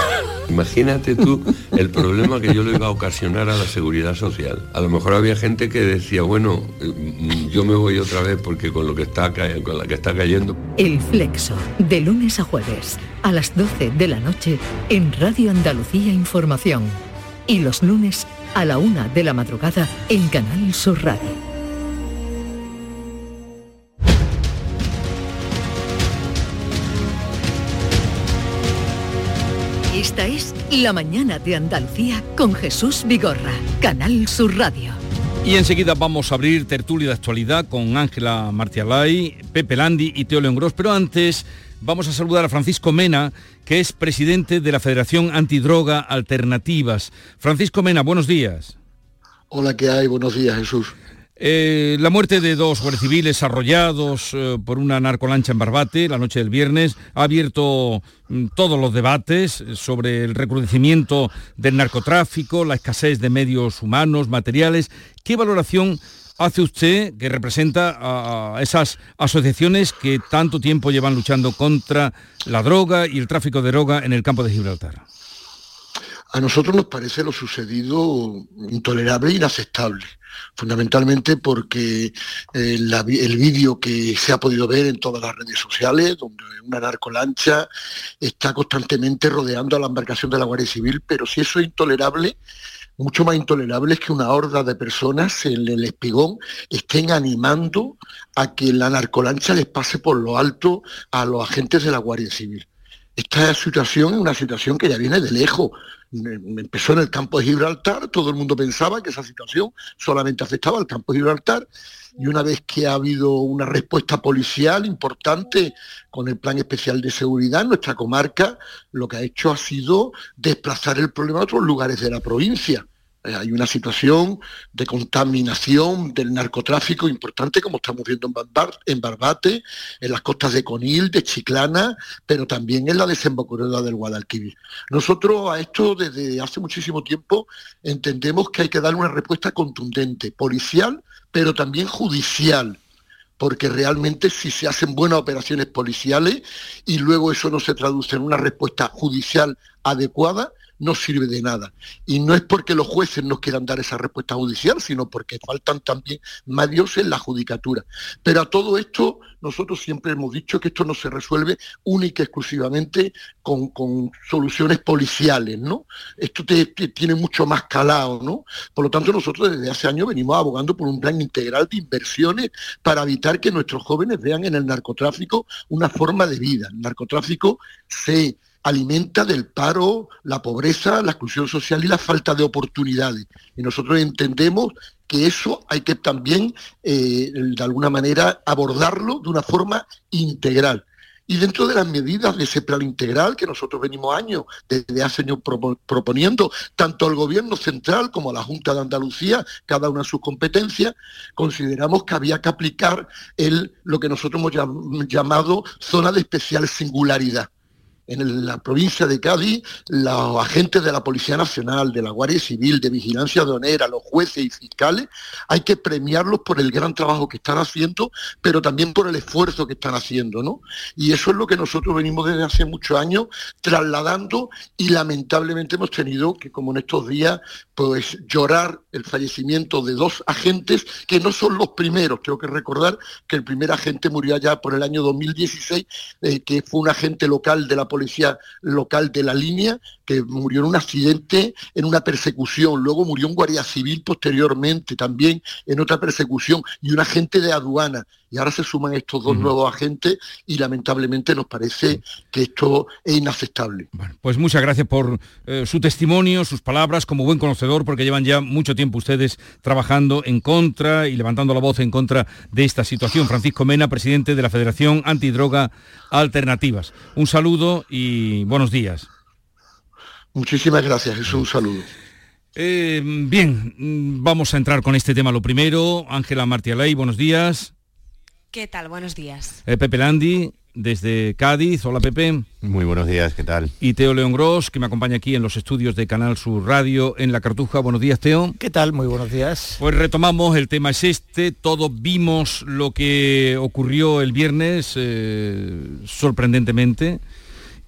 Imagínate tú el problema que yo le iba a ocasionar a la seguridad social. A lo mejor había gente que decía, bueno, mm, yo me voy otra vez porque con lo que está con la que está cayendo. El Flexo, de lunes a jueves, a las 12 de la noche, en Radio Andalucía Información. Y los lunes a la una de la madrugada en Canal Sur Radio. Esta es La Mañana de Andalucía con Jesús Vigorra, Canal Sur Radio. Y enseguida vamos a abrir tertulia de actualidad con Ángela Martialay, Pepe Landi y Teo León Gros. Pero antes vamos a saludar a Francisco Mena, que es presidente de la Federación Antidroga Alternativas. Francisco Mena, buenos días. Hola, ¿qué hay? Buenos días, Jesús. Eh, la muerte de dos guardias civiles arrollados eh, por una narcolancha en Barbate la noche del viernes ha abierto mm, todos los debates sobre el recrudecimiento del narcotráfico, la escasez de medios humanos, materiales. ¿Qué valoración hace usted que representa a esas asociaciones que tanto tiempo llevan luchando contra la droga y el tráfico de droga en el campo de Gibraltar? A nosotros nos parece lo sucedido intolerable e inaceptable fundamentalmente porque eh, el vídeo que se ha podido ver en todas las redes sociales, donde una narcolancha está constantemente rodeando a la embarcación de la Guardia Civil, pero si eso es intolerable, mucho más intolerable es que una horda de personas en el espigón estén animando a que la narcolancha les pase por lo alto a los agentes de la Guardia Civil. Esta situación es una situación que ya viene de lejos. Empezó en el campo de Gibraltar, todo el mundo pensaba que esa situación solamente afectaba al campo de Gibraltar y una vez que ha habido una respuesta policial importante con el Plan Especial de Seguridad, nuestra comarca lo que ha hecho ha sido desplazar el problema a otros lugares de la provincia. Eh, hay una situación de contaminación del narcotráfico importante, como estamos viendo en, Barbate, en las costas de Conil, de Chiclana, pero también en la desembocadura del Guadalquivir. Nosotros a esto desde hace muchísimo tiempo entendemos que hay que dar una respuesta contundente, policial, pero también judicial porque realmente si se hacen buenas operaciones policiales y luego eso no se traduce en una respuesta judicial adecuada, no sirve de nada. Y no es porque los jueces no quieran dar esa respuesta judicial, sino porque faltan también medios en la judicatura. Pero a todo esto, nosotros siempre hemos dicho que esto no se resuelve única y exclusivamente con, soluciones policiales, ¿no? Esto tiene mucho más calado, ¿no? Por lo tanto, nosotros desde hace años venimos abogando por un plan integral de inversiones para evitar que nuestros jóvenes vean en el narcotráfico una forma de vida. El narcotráfico se alimenta del paro, la pobreza, la exclusión social y la falta de oportunidades. Y nosotros entendemos que eso hay que también, eh, de alguna manera, abordarlo de una forma integral. Y dentro de las medidas de ese plan integral que nosotros venimos años, desde hace años proponiendo, tanto al Gobierno central como a la Junta de Andalucía, cada una sus competencias, consideramos que había que aplicar el, lo que nosotros hemos llamado zona de especial singularidad en la provincia de Cádiz, los agentes de la Policía Nacional, de la Guardia Civil, de Vigilancia Aduanera, los jueces y fiscales, hay que premiarlos por el gran trabajo que están haciendo, pero también por el esfuerzo que están haciendo, ¿no? Y eso es lo que nosotros venimos desde hace muchos años trasladando y lamentablemente hemos tenido que, como en estos días, pues llorar el fallecimiento de dos agentes que no son los primeros. Tengo que recordar que el primer agente murió allá por el año 2016, eh, que fue un agente local de la policía local de la línea, que murió en un accidente, en una persecución. Luego murió un guardia civil posteriormente también en otra persecución y un agente de aduana y ahora se suman estos dos nuevos agentes y lamentablemente nos parece que esto es inaceptable. pues muchas gracias por eh, su testimonio, sus palabras como buen conocedor, porque llevan ya mucho tiempo ustedes trabajando en contra y levantando la voz en contra de esta situación. Francisco Mena, presidente de la Federación Antidroga Alternativas. Un saludo y buenos días. Muchísimas gracias, es un saludo. Eh, bien, vamos a entrar con este tema lo primero. Ángela Martialay, buenos días. ¿Qué tal? Buenos días. Eh, Pepe Landi, desde Cádiz. Hola Pepe. Muy buenos días, ¿qué tal? Y Teo León Gross, que me acompaña aquí en los estudios de Canal Sur Radio en La Cartuja. Buenos días, Teo. ¿Qué tal? Muy buenos días. Pues retomamos, el tema es este. Todos vimos lo que ocurrió el viernes, eh, sorprendentemente.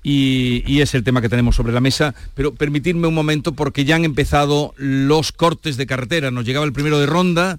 Y, y, es el tema que tenemos sobre la mesa. Pero permitidme un momento porque ya han empezado los cortes de carretera. Nos llegaba el primero de ronda.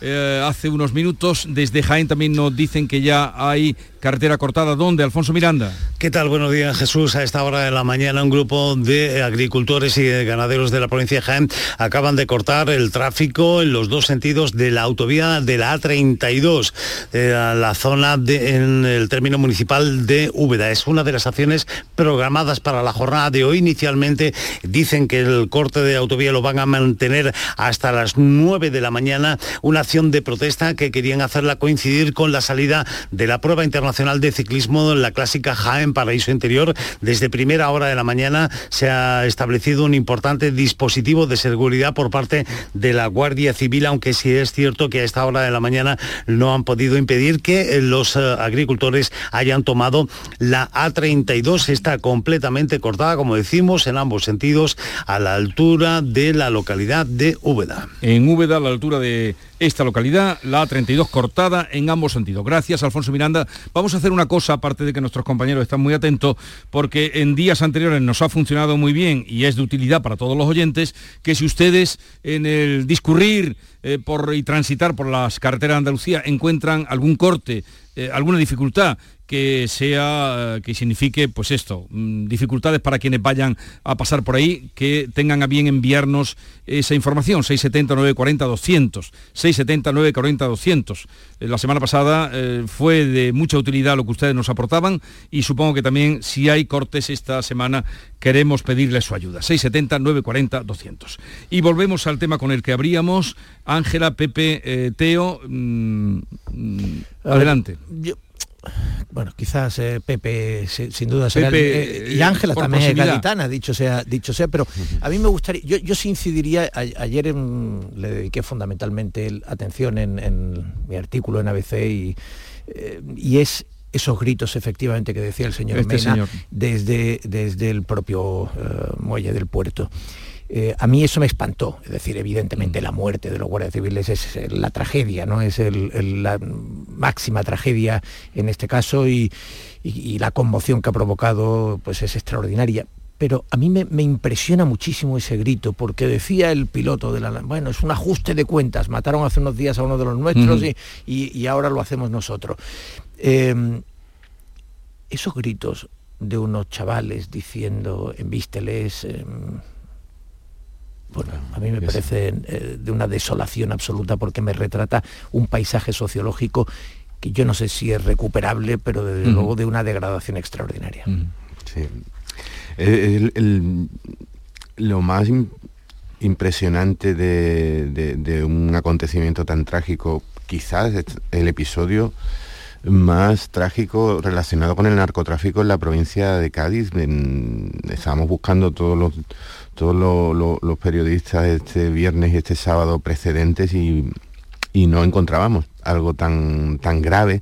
Eh, hace unos minutos. Desde Jaén también nos dicen que ya hay carretera cortada. ¿Dónde, Alfonso Miranda? ¿Qué tal? Buenos días, Jesús. A esta hora de la mañana un grupo de agricultores y de ganaderos de la provincia de Jaén acaban de cortar el tráfico en los dos sentidos de la autovía de la A32, eh, la zona de, en el término municipal de Úbeda. Es una de las acciones programadas para la jornada de hoy. Inicialmente dicen que el corte de autovía lo van a mantener hasta las 9 de la mañana. Una de protesta que querían hacerla coincidir con la salida de la prueba internacional de ciclismo, la clásica Jaén Paraíso Interior. Desde primera hora de la mañana se ha establecido un importante dispositivo de seguridad por parte de la Guardia Civil, aunque sí es cierto que a esta hora de la mañana no han podido impedir que los eh, agricultores hayan tomado la A32. Está completamente cortada, como decimos, en ambos sentidos, a la altura de la localidad de Úbeda. En Úbeda, a la altura de esta localidad, la A32 cortada en ambos sentidos. Gracias, Alfonso Miranda. Vamos a hacer una cosa, aparte de que nuestros compañeros están muy atentos, porque en días anteriores nos ha funcionado muy bien y es de utilidad para todos los oyentes, que si ustedes en el discurrir eh, por, y transitar por las carreteras de Andalucía encuentran algún corte, eh, alguna dificultad que sea que signifique pues esto mm, dificultades para quienes vayan a pasar por ahí que tengan a bien enviarnos esa información 670 940 200 670 940 200 la semana pasada eh, fue de mucha utilidad lo que ustedes nos aportaban y supongo que también si hay cortes esta semana queremos pedirles su ayuda 670 940 200 y volvemos al tema con el que abríamos. Ángela Pepe eh, Teo mm, mm, adelante bueno, quizás eh, Pepe sin duda será eh, y Ángela también es gaditana, dicho sea, dicho sea, pero a mí me gustaría, yo, yo sí incidiría, ayer le dediqué fundamentalmente atención en, mi artículo en ABC y, eh, y es esos gritos efectivamente que decía el señor este Mena Desde, desde el propio muelle del puerto. Eh, a mí eso me espantó, es decir, evidentemente la muerte de los guardias civiles es la tragedia, ¿no? Es la máxima tragedia en este caso y, la conmoción que ha provocado pues es extraordinaria. Pero a mí me, impresiona muchísimo ese grito, porque decía el piloto de la... Bueno, es un ajuste de cuentas, mataron hace unos días a uno de los nuestros y, ahora lo hacemos nosotros. Em, esos gritos de unos chavales diciendo, envísteles... Em, bueno, a mí me parece eh, de una desolación absoluta porque me retrata un paisaje sociológico que yo no sé si es recuperable, pero desde luego de una degradación extraordinaria. Sí. lo más impresionante de, un acontecimiento tan trágico, quizás el episodio más trágico relacionado con el narcotráfico en la provincia de Cádiz. estábamos buscando todos los todos los periodistas este viernes y este sábado precedentes y, no encontrábamos algo tan, tan grave.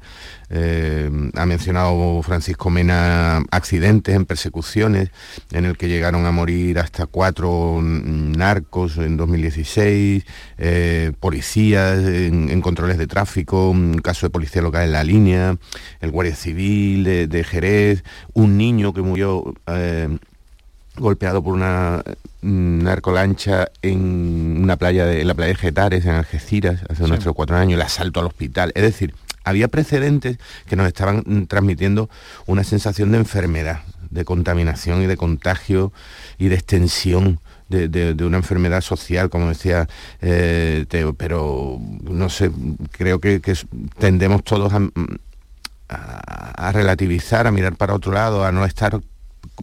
Eh, ha mencionado Francisco Mena accidentes en persecuciones en el que llegaron a morir hasta cuatro narcos en 2016, eh, policías en, controles de tráfico, un caso de policía local en la línea, el guardia civil de, Jerez, un niño que murió eh, golpeado por una narcolancha en una playa de la playa de Getares, en Algeciras, hace unos cuatro años, el asalto al hospital. Es decir, había precedentes que nos estaban transmitiendo una sensación de enfermedad, de contaminación y de contagio y de extensión de, una enfermedad social, como decía eh, Teo, pero no sé, creo que, tendemos todos a relativizar, a mirar para otro lado, a no estar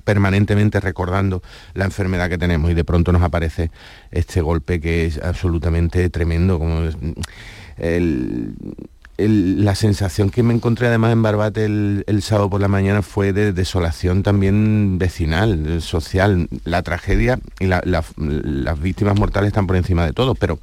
permanentemente recordando la enfermedad que tenemos y de pronto nos aparece este golpe que es absolutamente tremendo. Como la sensación que me encontré además en Barbate el, sábado por la mañana fue de desolación también vecinal, social. La tragedia y las víctimas mortales están por encima de todo, pero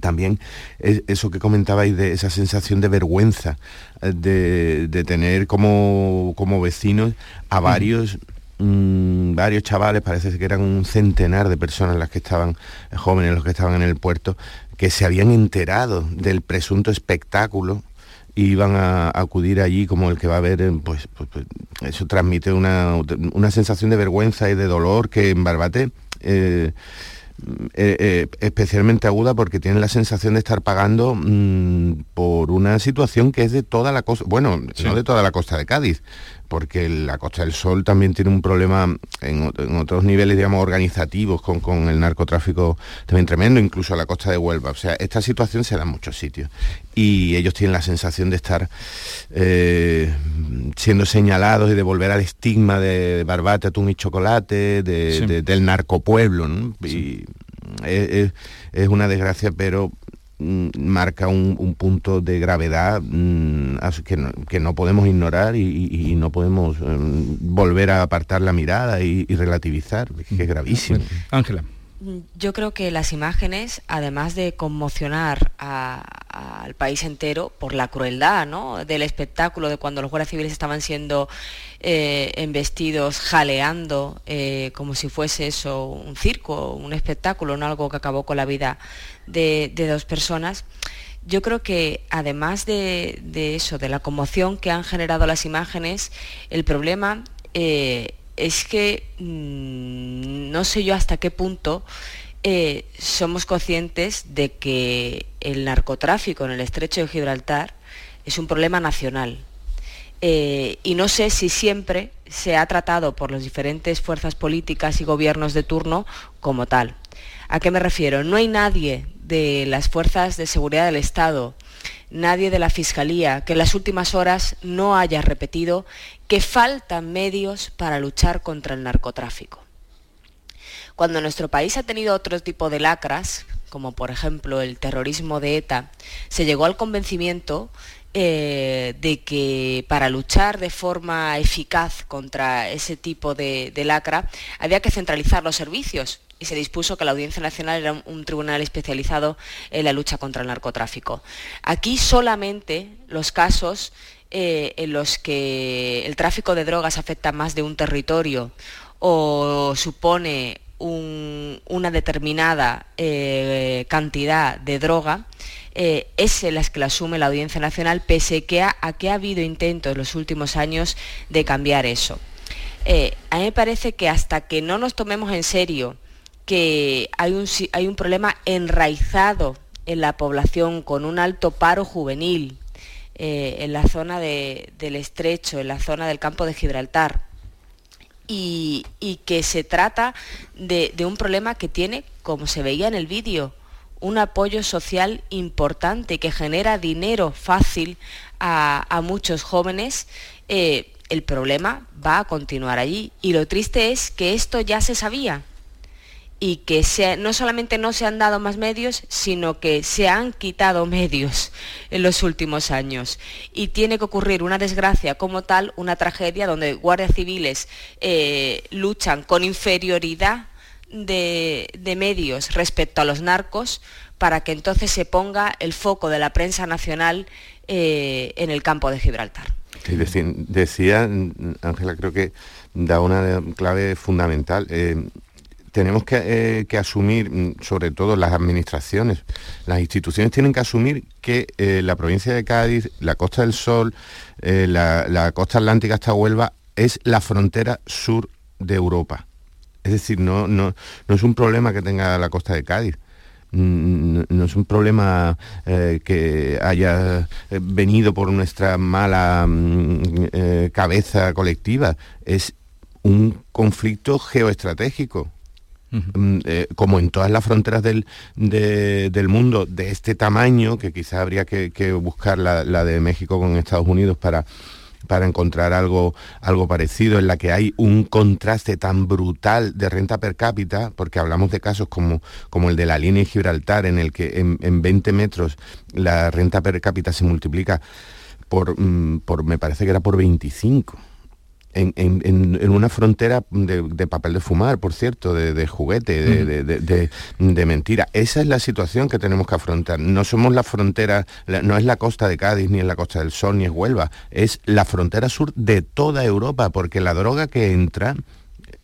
también eso que comentabais de esa sensación de vergüenza, eh, de, tener como, como, vecinos a varios, mm, varios chavales, parece que eran un centenar de personas las que estaban, eh, jóvenes los que estaban en el puerto, que se habían enterado del presunto espectáculo y iban a, acudir allí como el que va a ver, pues, pues, pues eso transmite una, sensación de vergüenza y de dolor que en Barbate eh, eh, especialmente aguda porque tienen la sensación de estar pagando mm, por una situación que es de toda la costa, bueno, no de toda la costa de Cádiz, porque la Costa del Sol también tiene un problema en, otros niveles, digamos, organizativos con, el narcotráfico también tremendo, incluso a la costa de Huelva. O sea, esta situación se da en muchos sitios y ellos tienen la sensación de estar eh, siendo señalados y de volver al estigma de barbate, atún y chocolate, del narcopueblo. ¿no? Y es, es una desgracia, pero marca un, punto de gravedad mm, que, no, podemos ignorar y, no podemos em, volver a apartar la mirada y, relativizar, que es gravísimo. Ángela. Yo creo que las imágenes, además de conmocionar al país entero por la crueldad del espectáculo de cuando los guardias civiles estaban siendo eh, embestidos, jaleando, eh, como si fuese eso un circo, un espectáculo, no algo que acabó con la vida de, dos personas. Yo creo que además de, eso, de la conmoción que han generado las imágenes, el problema eh, es que mm, no sé yo hasta qué punto eh, somos conscientes de que el narcotráfico en el estrecho de Gibraltar es un problema nacional. Eh, y no sé si siempre se ha tratado por las diferentes fuerzas políticas y gobiernos de turno como tal. ¿A qué me refiero? No hay nadie de las fuerzas de seguridad del Estado, nadie de la Fiscalía que en las últimas horas no haya repetido que faltan medios para luchar contra el narcotráfico. Cuando nuestro país ha tenido otro tipo de lacras, como por ejemplo el terrorismo de ETA, se llegó al convencimiento eh, de que para luchar de forma eficaz contra ese tipo de, lacra había que centralizar los servicios y se dispuso que la Audiencia Nacional era un, tribunal especializado en la lucha contra el narcotráfico. Aquí solamente los casos eh, en los que el tráfico de drogas afecta más de un territorio o supone una determinada eh, cantidad de droga, eh, es las que la asume la Audiencia Nacional, pese que a, que ha habido intentos en los últimos años de cambiar eso. Eh, a mí me parece que hasta que no nos tomemos en serio que hay un, hay un problema enraizado en la población con un alto paro juvenil en la zona del estrecho, en la zona del campo de Gibraltar, y, que se trata de, un problema que tiene, como se veía en el vídeo, un apoyo social importante que genera dinero fácil a, muchos jóvenes, eh, el problema va a continuar allí. Y lo triste es que esto ya se sabía y que no solamente no se han dado más medios, sino que se han quitado [LAUGHS] medios en los últimos años. Y tiene que ocurrir una desgracia como tal, una tragedia donde guardias civiles eh, luchan con inferioridad de, medios respecto a los narcos para que entonces se ponga el foco de la prensa nacional eh, en el campo de Gibraltar. decía, Ángela, creo que da una clave fundamental. Eh, tenemos eh, que, asumir, mm, sobre todo las administraciones, las instituciones tienen que asumir que eh, la provincia de Cádiz, la Costa del Sol, eh, la, costa atlántica hasta Huelva, es la frontera sur de Europa. Es decir, no, no, no es un problema que tenga la costa de Cádiz. Mm, no, es un problema que haya venido por nuestra mala mm, cabeza colectiva, es un conflicto geoestratégico Mm, eh, como en todas las fronteras del, mundo de este tamaño, que quizás habría que, buscar la, de México con Estados Unidos para, para encontrar algo, algo parecido, en la que hay un contraste tan brutal de renta per cápita, porque hablamos de casos como, como el de la línea Gibraltar, en el que en, en 20 metros la renta per cápita se multiplica por, mm, por, me parece que era por 25 en, una frontera de, papel de fumar, por cierto, de, juguete, de, mentira. Esa es la situación que tenemos que afrontar. No somos la frontera, no es la costa de Cádiz, ni es la costa del Sol, ni es Huelva, es la frontera sur de toda Europa, porque la droga que entra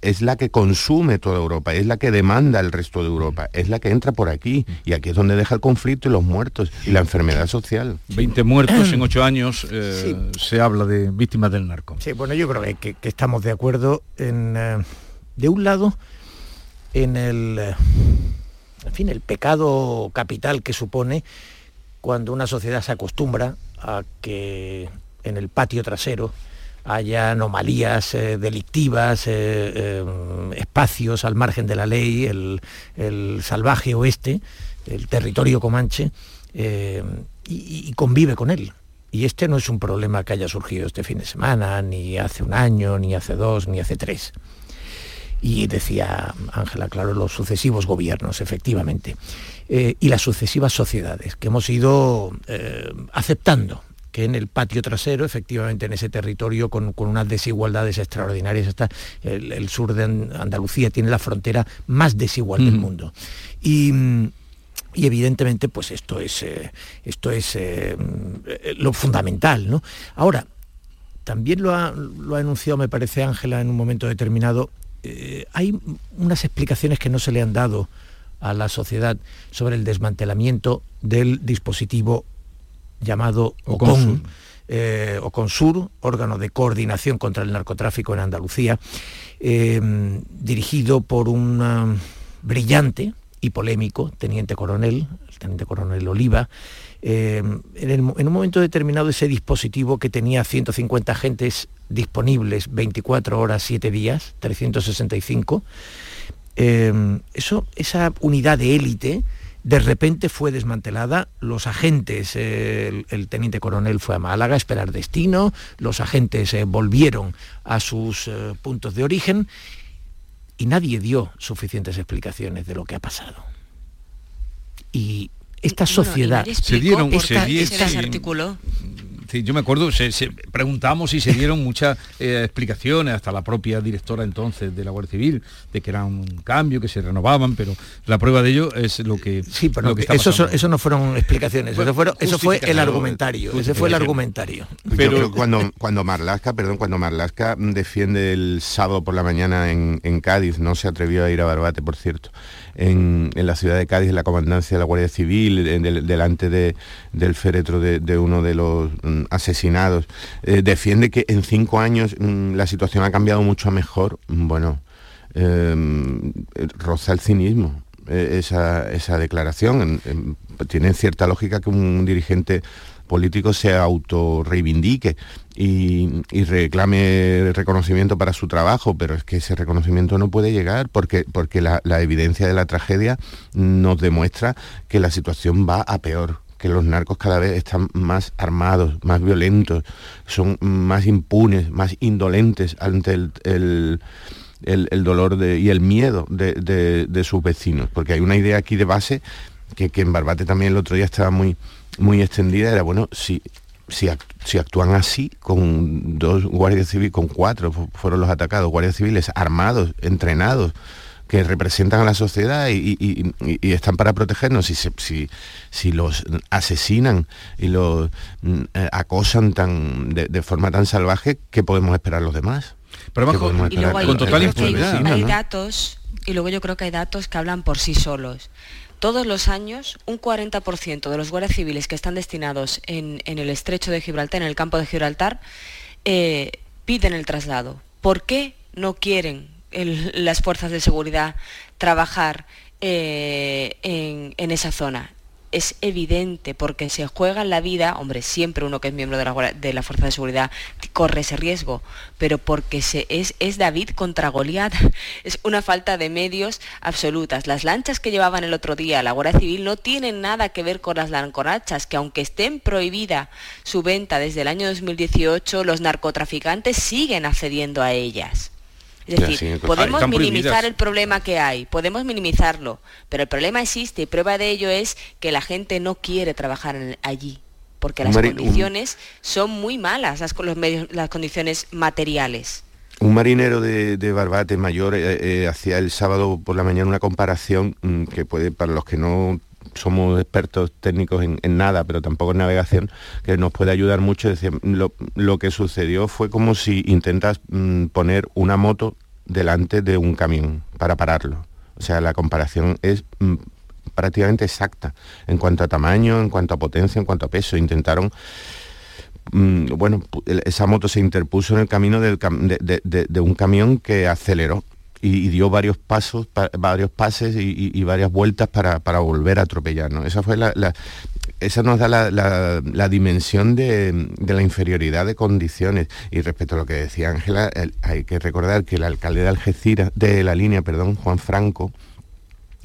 es la que consume toda Europa, es la que demanda el resto de Europa, es la que entra por aquí y aquí es donde deja el conflicto y los muertos y la enfermedad social. 20 muertos en 8 años eh, se habla de víctimas del narco. Sí, bueno, yo creo que, estamos de acuerdo en, eh, de un lado, en el, eh, en fin, el pecado capital que supone cuando una sociedad se acostumbra a que en el patio trasero haya anomalías eh, delictivas, eh, eh, espacios al margen de la ley, el, salvaje oeste, el territorio comanche, y, convive con él. Y este no es un problema que haya surgido este fin de semana, ni hace un año, ni hace dos, ni hace tres. Y decía Ángela, claro, los sucesivos gobiernos, efectivamente, y las sucesivas sociedades que hemos ido aceptando que en el patio trasero, efectivamente en ese territorio con, unas desigualdades extraordinarias, está el, sur de Andalucía tiene la frontera más desigual del mundo. Y, evidentemente pues esto es, eh, esto es eh, lo fundamental. ¿no? Ahora, también lo ha, lo ha enunciado, me parece, Ángela, en un momento determinado, eh, hay unas explicaciones que no se le han dado a la sociedad sobre el desmantelamiento del dispositivo llamado OCON, eh, OCONSUR, órgano de coordinación contra el narcotráfico en Andalucía, eh, dirigido por un brillante y polémico, teniente coronel, el teniente coronel Oliva, eh, en, un momento determinado ese dispositivo que tenía 150 agentes disponibles 24 horas, 7 días, 365, eh, eso, esa unidad de élite de repente fue desmantelada, los agentes, el, teniente coronel fue a Málaga a esperar destino, los agentes volvieron a sus puntos de origen y nadie dio suficientes explicaciones de lo que ha pasado. Y esta sociedad... se dieron, esta, se, articuló yo me acuerdo, se, preguntamos y se dieron muchas eh, explicaciones, hasta la propia directora entonces de la Guardia Civil, de que era un cambio, que se renovaban, pero la prueba de ello es lo que... Sí, pero eso, eso no fueron explicaciones, eso, fueron, eso fue el argumentario, ese fue el argumentario. Pero cuando, cuando Marlasca, perdón, cuando Marlasca defiende el sábado por la mañana en, en Cádiz, no se atrevió a ir a Barbate, por cierto, en, la ciudad de Cádiz, en la comandancia de la Guardia Civil, delante del féretro de, uno de los mm, asesinados. Eh, defiende que en cinco años mm, la situación ha cambiado mucho a mejor. Bueno, em, roza el cinismo. Eh, esa, esa, declaración. tiene cierta lógica que un dirigente político se autorreivindique y, y reclame reconocimiento para su trabajo, pero es que ese reconocimiento no puede llegar porque, porque la, evidencia de la tragedia nos demuestra que la situación va a peor que los narcos cada vez están más armados, más violentos, son más impunes, más indolentes ante el, dolor y el miedo de, sus vecinos. Porque hay una idea aquí de base que, que en Barbate también el otro día estaba muy, muy extendida era, bueno, si, si, actúan así con dos guardias civiles, con cuatro fueron los atacados, guardias civiles armados, entrenados, que representan a la sociedad y, están para protegernos, y si, si, los asesinan y los mm, eh, acosan tan, de, forma tan salvaje, ¿qué podemos esperar los demás? Pero con total hay datos, y luego yo creo que hay datos que hablan por sí solos. Todos los años, un 40% de los guardias civiles que están destinados en, el estrecho de Gibraltar, en el campo de Gibraltar, eh, piden el traslado. ¿Por qué no quieren las fuerzas de seguridad trabajar eh, en, esa zona? Es evidente porque se juega la vida, hombre, siempre uno que es miembro de la, de la Fuerza de Seguridad corre ese riesgo, pero porque se, es, es David contra Goliat, [LAUGHS] es una falta de medios absolutas. Las lanchas que llevaban el otro día la Guardia Civil no tienen nada que ver con las lancorachas, que aunque estén prohibida su venta desde el año 2018, los narcotraficantes siguen accediendo a ellas. Es decir, podemos minimizar el problema que hay, podemos minimizarlo, pero el problema existe y prueba de ello es que la gente no quiere trabajar allí, porque las condiciones son muy malas, las, los medios, las condiciones materiales. Un marinero de, Barbate mayor eh, eh, hacía el sábado por la mañana una comparación mm, que puede, para los que no somos expertos técnicos en, nada, pero tampoco en navegación, que nos puede ayudar mucho. lo, que sucedió fue como si intentas mm, poner una moto delante de un camión para pararlo. O sea, la comparación es mm, prácticamente exacta en cuanto a tamaño, en cuanto a potencia, en cuanto a peso. Intentaron mm, bueno, esa moto se interpuso en el camino de, un camión que aceleró y, dio varios pasos, varios pases y, varias vueltas para, volver a atropellarnos. Esa fue la, esa nos da la, dimensión de, la inferioridad de condiciones. Y respecto a lo que decía Ángela, hay que recordar que el alcalde de Algeciras, de la línea, perdón, Juan Franco,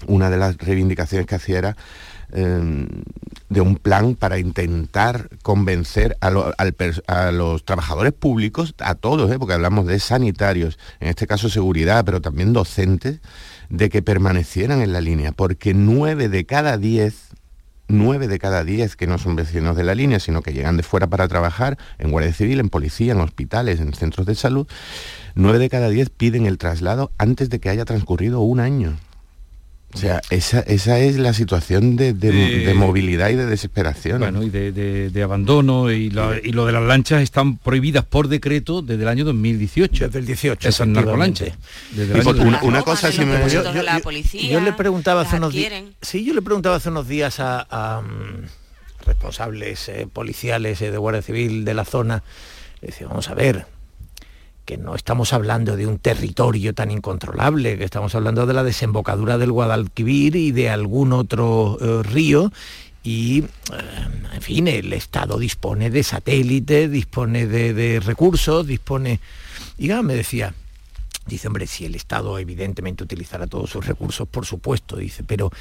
una de las reivindicaciones que hacía era em, de un plan para intentar convencer a, los trabajadores públicos, a todos, ¿eh? porque hablamos de sanitarios, en este caso seguridad, pero también docentes, de que permanecieran en la línea, porque nueve de cada diez, nueve de cada diez que no son vecinos de la línea, sino que llegan de fuera para trabajar en Guardia Civil, en policía, en hospitales, en centros de salud, nueve de cada diez piden el traslado antes de que haya transcurrido un año. O sea, esa, es la situación de, movilidad y de desesperación. Bueno, y de, abandono y, lo de las lanchas están prohibidas por decreto desde el año 2018. Desde el 18. Esas narcolanchas. una, cosa si me... Yo, le preguntaba hace unos días... Sí, yo le preguntaba hace unos días a, mm, responsables eh, policiales eh, de Guardia Civil de la zona, le decía, vamos a ver, que no estamos hablando de un territorio tan incontrolable, que estamos hablando de la desembocadura del Guadalquivir y de algún otro eh, río y, eh, en fin, el Estado dispone de satélites, dispone de, recursos, dispone... Y me decía, Dice, hombre, si el Estado evidentemente utilizará todos sus recursos, por supuesto, dice, pero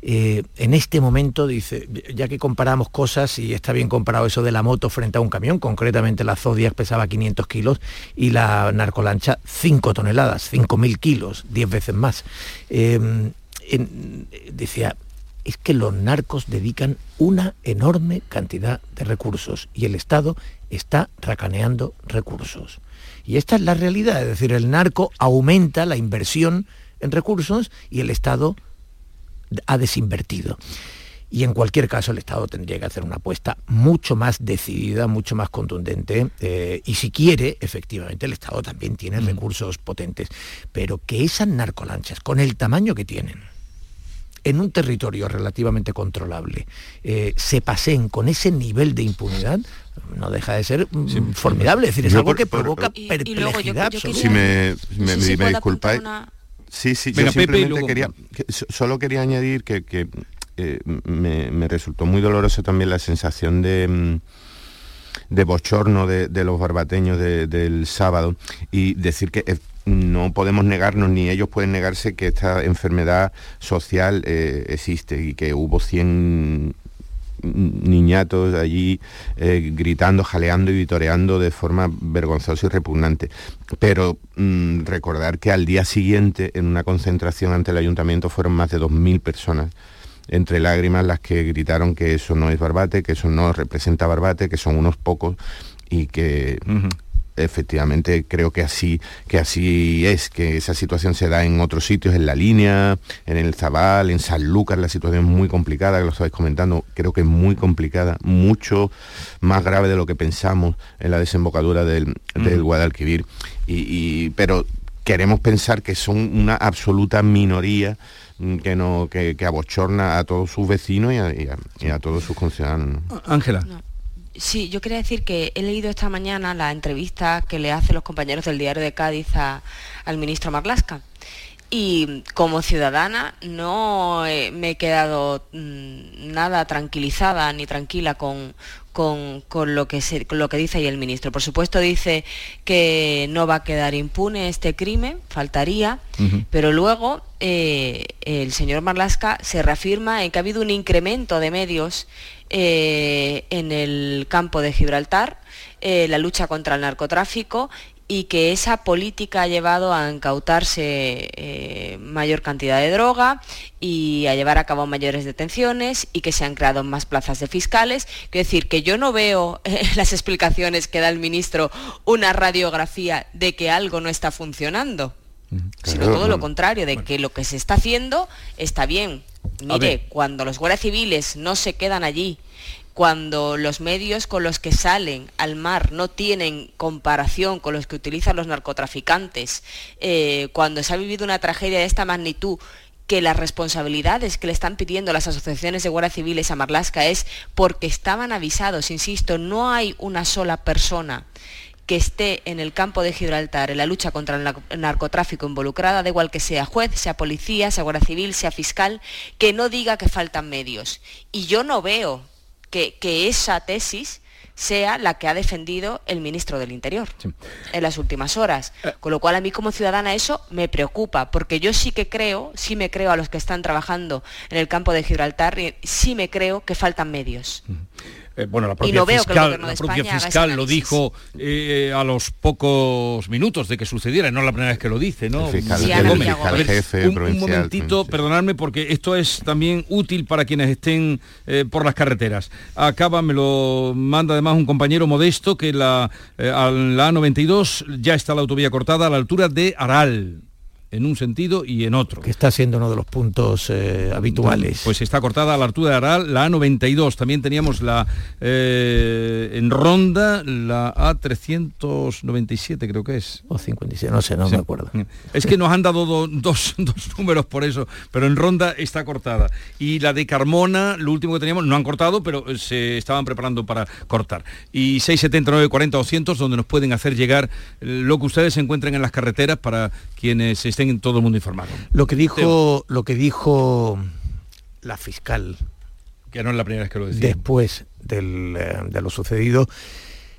eh, en este momento, dice, ya que comparamos cosas, y está bien comparado eso de la moto frente a un camión, concretamente la Zodiac pesaba 500 kilos y la narcolancha 5 toneladas, 5.000 kilos, 10 veces más. Em, decía, es que los narcos dedican una enorme cantidad de recursos y el Estado está racaneando recursos. Y esta es la realidad, es decir, el narco aumenta la inversión en recursos y el Estado ha desinvertido. Y en cualquier caso el Estado tendría que hacer una apuesta mucho más decidida, mucho más contundente. Eh, y si quiere, efectivamente, el Estado también tiene mm. recursos potentes. Pero que esas narcolanchas, con el tamaño que tienen, en un territorio relativamente controlable, eh, se paseen con ese nivel de impunidad, no deja de ser mm, formidable. Es decir, es algo que provoca perplejidad. si me, me, disculpáis. Sí, sí, yo simplemente quería, solo quería añadir que, eh, me, resultó muy doloroso también la sensación de mm, de bochorno de, los barbateños del sábado y decir que no podemos negarnos ni ellos pueden negarse que esta enfermedad social eh, existe y que hubo 100 niñatos allí eh, gritando, jaleando y vitoreando de forma vergonzosa y repugnante. Pero mm, recordar que al día siguiente, en una concentración ante el ayuntamiento, fueron más de 2.000 personas entre lágrimas las que gritaron que eso no es Barbate, que eso no representa Barbate, que son unos pocos y que efectivamente creo que así, que así es, que esa situación se da en otros sitios, en la línea, en el Zabal, en San Lucas, la situación es muy complicada, que lo estáis comentando, creo que es muy complicada, mucho más grave de lo que pensamos en la desembocadura del, Guadalquivir. Y, pero queremos pensar que son una absoluta minoría mm, que, no, que, abochorna a todos sus vecinos y a, todos sus conciudadanos. Ángela. Sí, yo quería decir que he leído esta mañana la entrevista que le hacen los compañeros del diario de Cádiz al ministro Marlasca. Y como ciudadana no me he quedado mm, nada tranquilizada ni tranquila con, lo que lo que dice ahí el ministro. Por supuesto dice que no va a quedar impune este crimen, faltaría, pero luego eh, el señor Marlasca se reafirma en que ha habido un incremento de medios eh, en el campo de Gibraltar, eh, la lucha contra el narcotráfico y que esa política ha llevado a incautarse eh, mayor cantidad de droga y a llevar a cabo mayores detenciones y que se han creado más plazas de fiscales. Quiero decir que yo no veo en [LAUGHS] las explicaciones que da el ministro una radiografía de que algo no está funcionando, sino todo lo contrario, de que lo que se está haciendo está bien, Mire, cuando los guardias civiles no se quedan allí, cuando los medios con los que salen al mar no tienen comparación con los que utilizan los narcotraficantes, eh, cuando se ha vivido una tragedia de esta magnitud, que las responsabilidades que le están pidiendo las asociaciones de guardias civiles a Marlasca es porque estaban avisados, insisto, no hay una sola persona que esté en el campo de Gibraltar en la lucha contra el narcotráfico involucrada, da igual que sea juez, sea policía, sea guardia civil, sea fiscal, que no diga que faltan medios. Y yo no veo que, esa tesis sea la que ha defendido el ministro del Interior en las últimas horas. Eh. Con lo cual a mí como ciudadana eso me preocupa, porque yo sí que creo, sí me creo a los que están trabajando en el campo de Gibraltar, sí me creo que faltan medios. Eh, bueno, la propia fiscal, lo dijo eh, a los pocos minutos de que sucediera, no la primera vez que lo dice, ¿no? un, momentito, perdonadme, porque esto es también útil para quienes estén eh, por las carreteras. Acaba, me lo manda además un compañero modesto, que la, la A92 ya está la autovía cortada a la altura de Aral en un sentido y en otro. Que está siendo uno de los puntos eh, habituales. Pues está cortada la altura de Aral, la A92. También teníamos la eh, en Ronda, la A397 creo que es. O 57, no sé, no me acuerdo. Es que nos han dado dos, [LAUGHS] dos números por eso, pero en Ronda está cortada. Y la de Carmona, lo último que teníamos, no han cortado, pero se estaban preparando para cortar. Y 679 40 200, donde nos pueden hacer llegar lo que ustedes encuentren en las carreteras para quienes estén en todo el mundo informado. Lo que dijo, lo que dijo la fiscal. Que no es la primera vez que lo decía. Después del, eh, de lo sucedido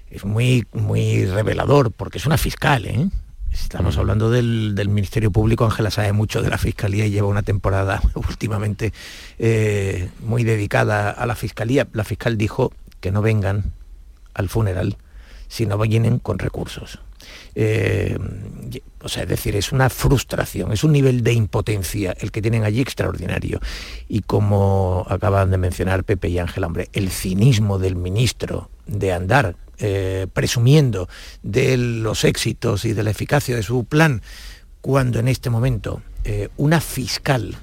es muy, muy revelador, porque es una fiscal, ¿eh? Estamos hablando del, del, Ministerio Público, Ángela sabe mucho de la Fiscalía y lleva una temporada [LAUGHS] últimamente eh, muy dedicada a la Fiscalía. La fiscal dijo que no vengan al funeral si no vienen con recursos. Eh, o sea, es decir, es una frustración, es un nivel de impotencia el que tienen allí extraordinario. Y como acaban de mencionar Pepe y Ángel, hombre, el cinismo del ministro de andar eh, presumiendo de los éxitos y de la eficacia de su plan, cuando en este momento eh, una fiscal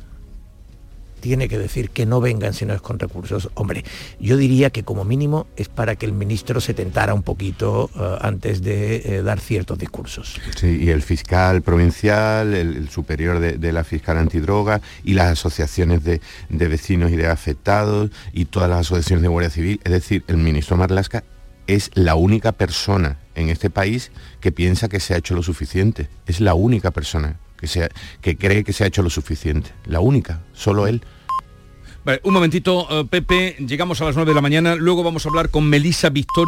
tiene que decir que no vengan si no es con recursos. Hombre, yo diría que como mínimo es para que el ministro se tentara un poquito uh, antes de eh, dar ciertos discursos. Sí, y el fiscal provincial, el, superior de, de, la fiscal antidroga y las asociaciones de, de, vecinos y de afectados y todas las asociaciones de Guardia Civil, es decir, el ministro Marlasca es la única persona en este país que piensa que se ha hecho lo suficiente. Es la única persona que, sea, que cree que se ha hecho lo suficiente. La única, solo él. Un momentito, uh, Pepe, llegamos a las 9 de la mañana, luego vamos a hablar con Melisa Victoria.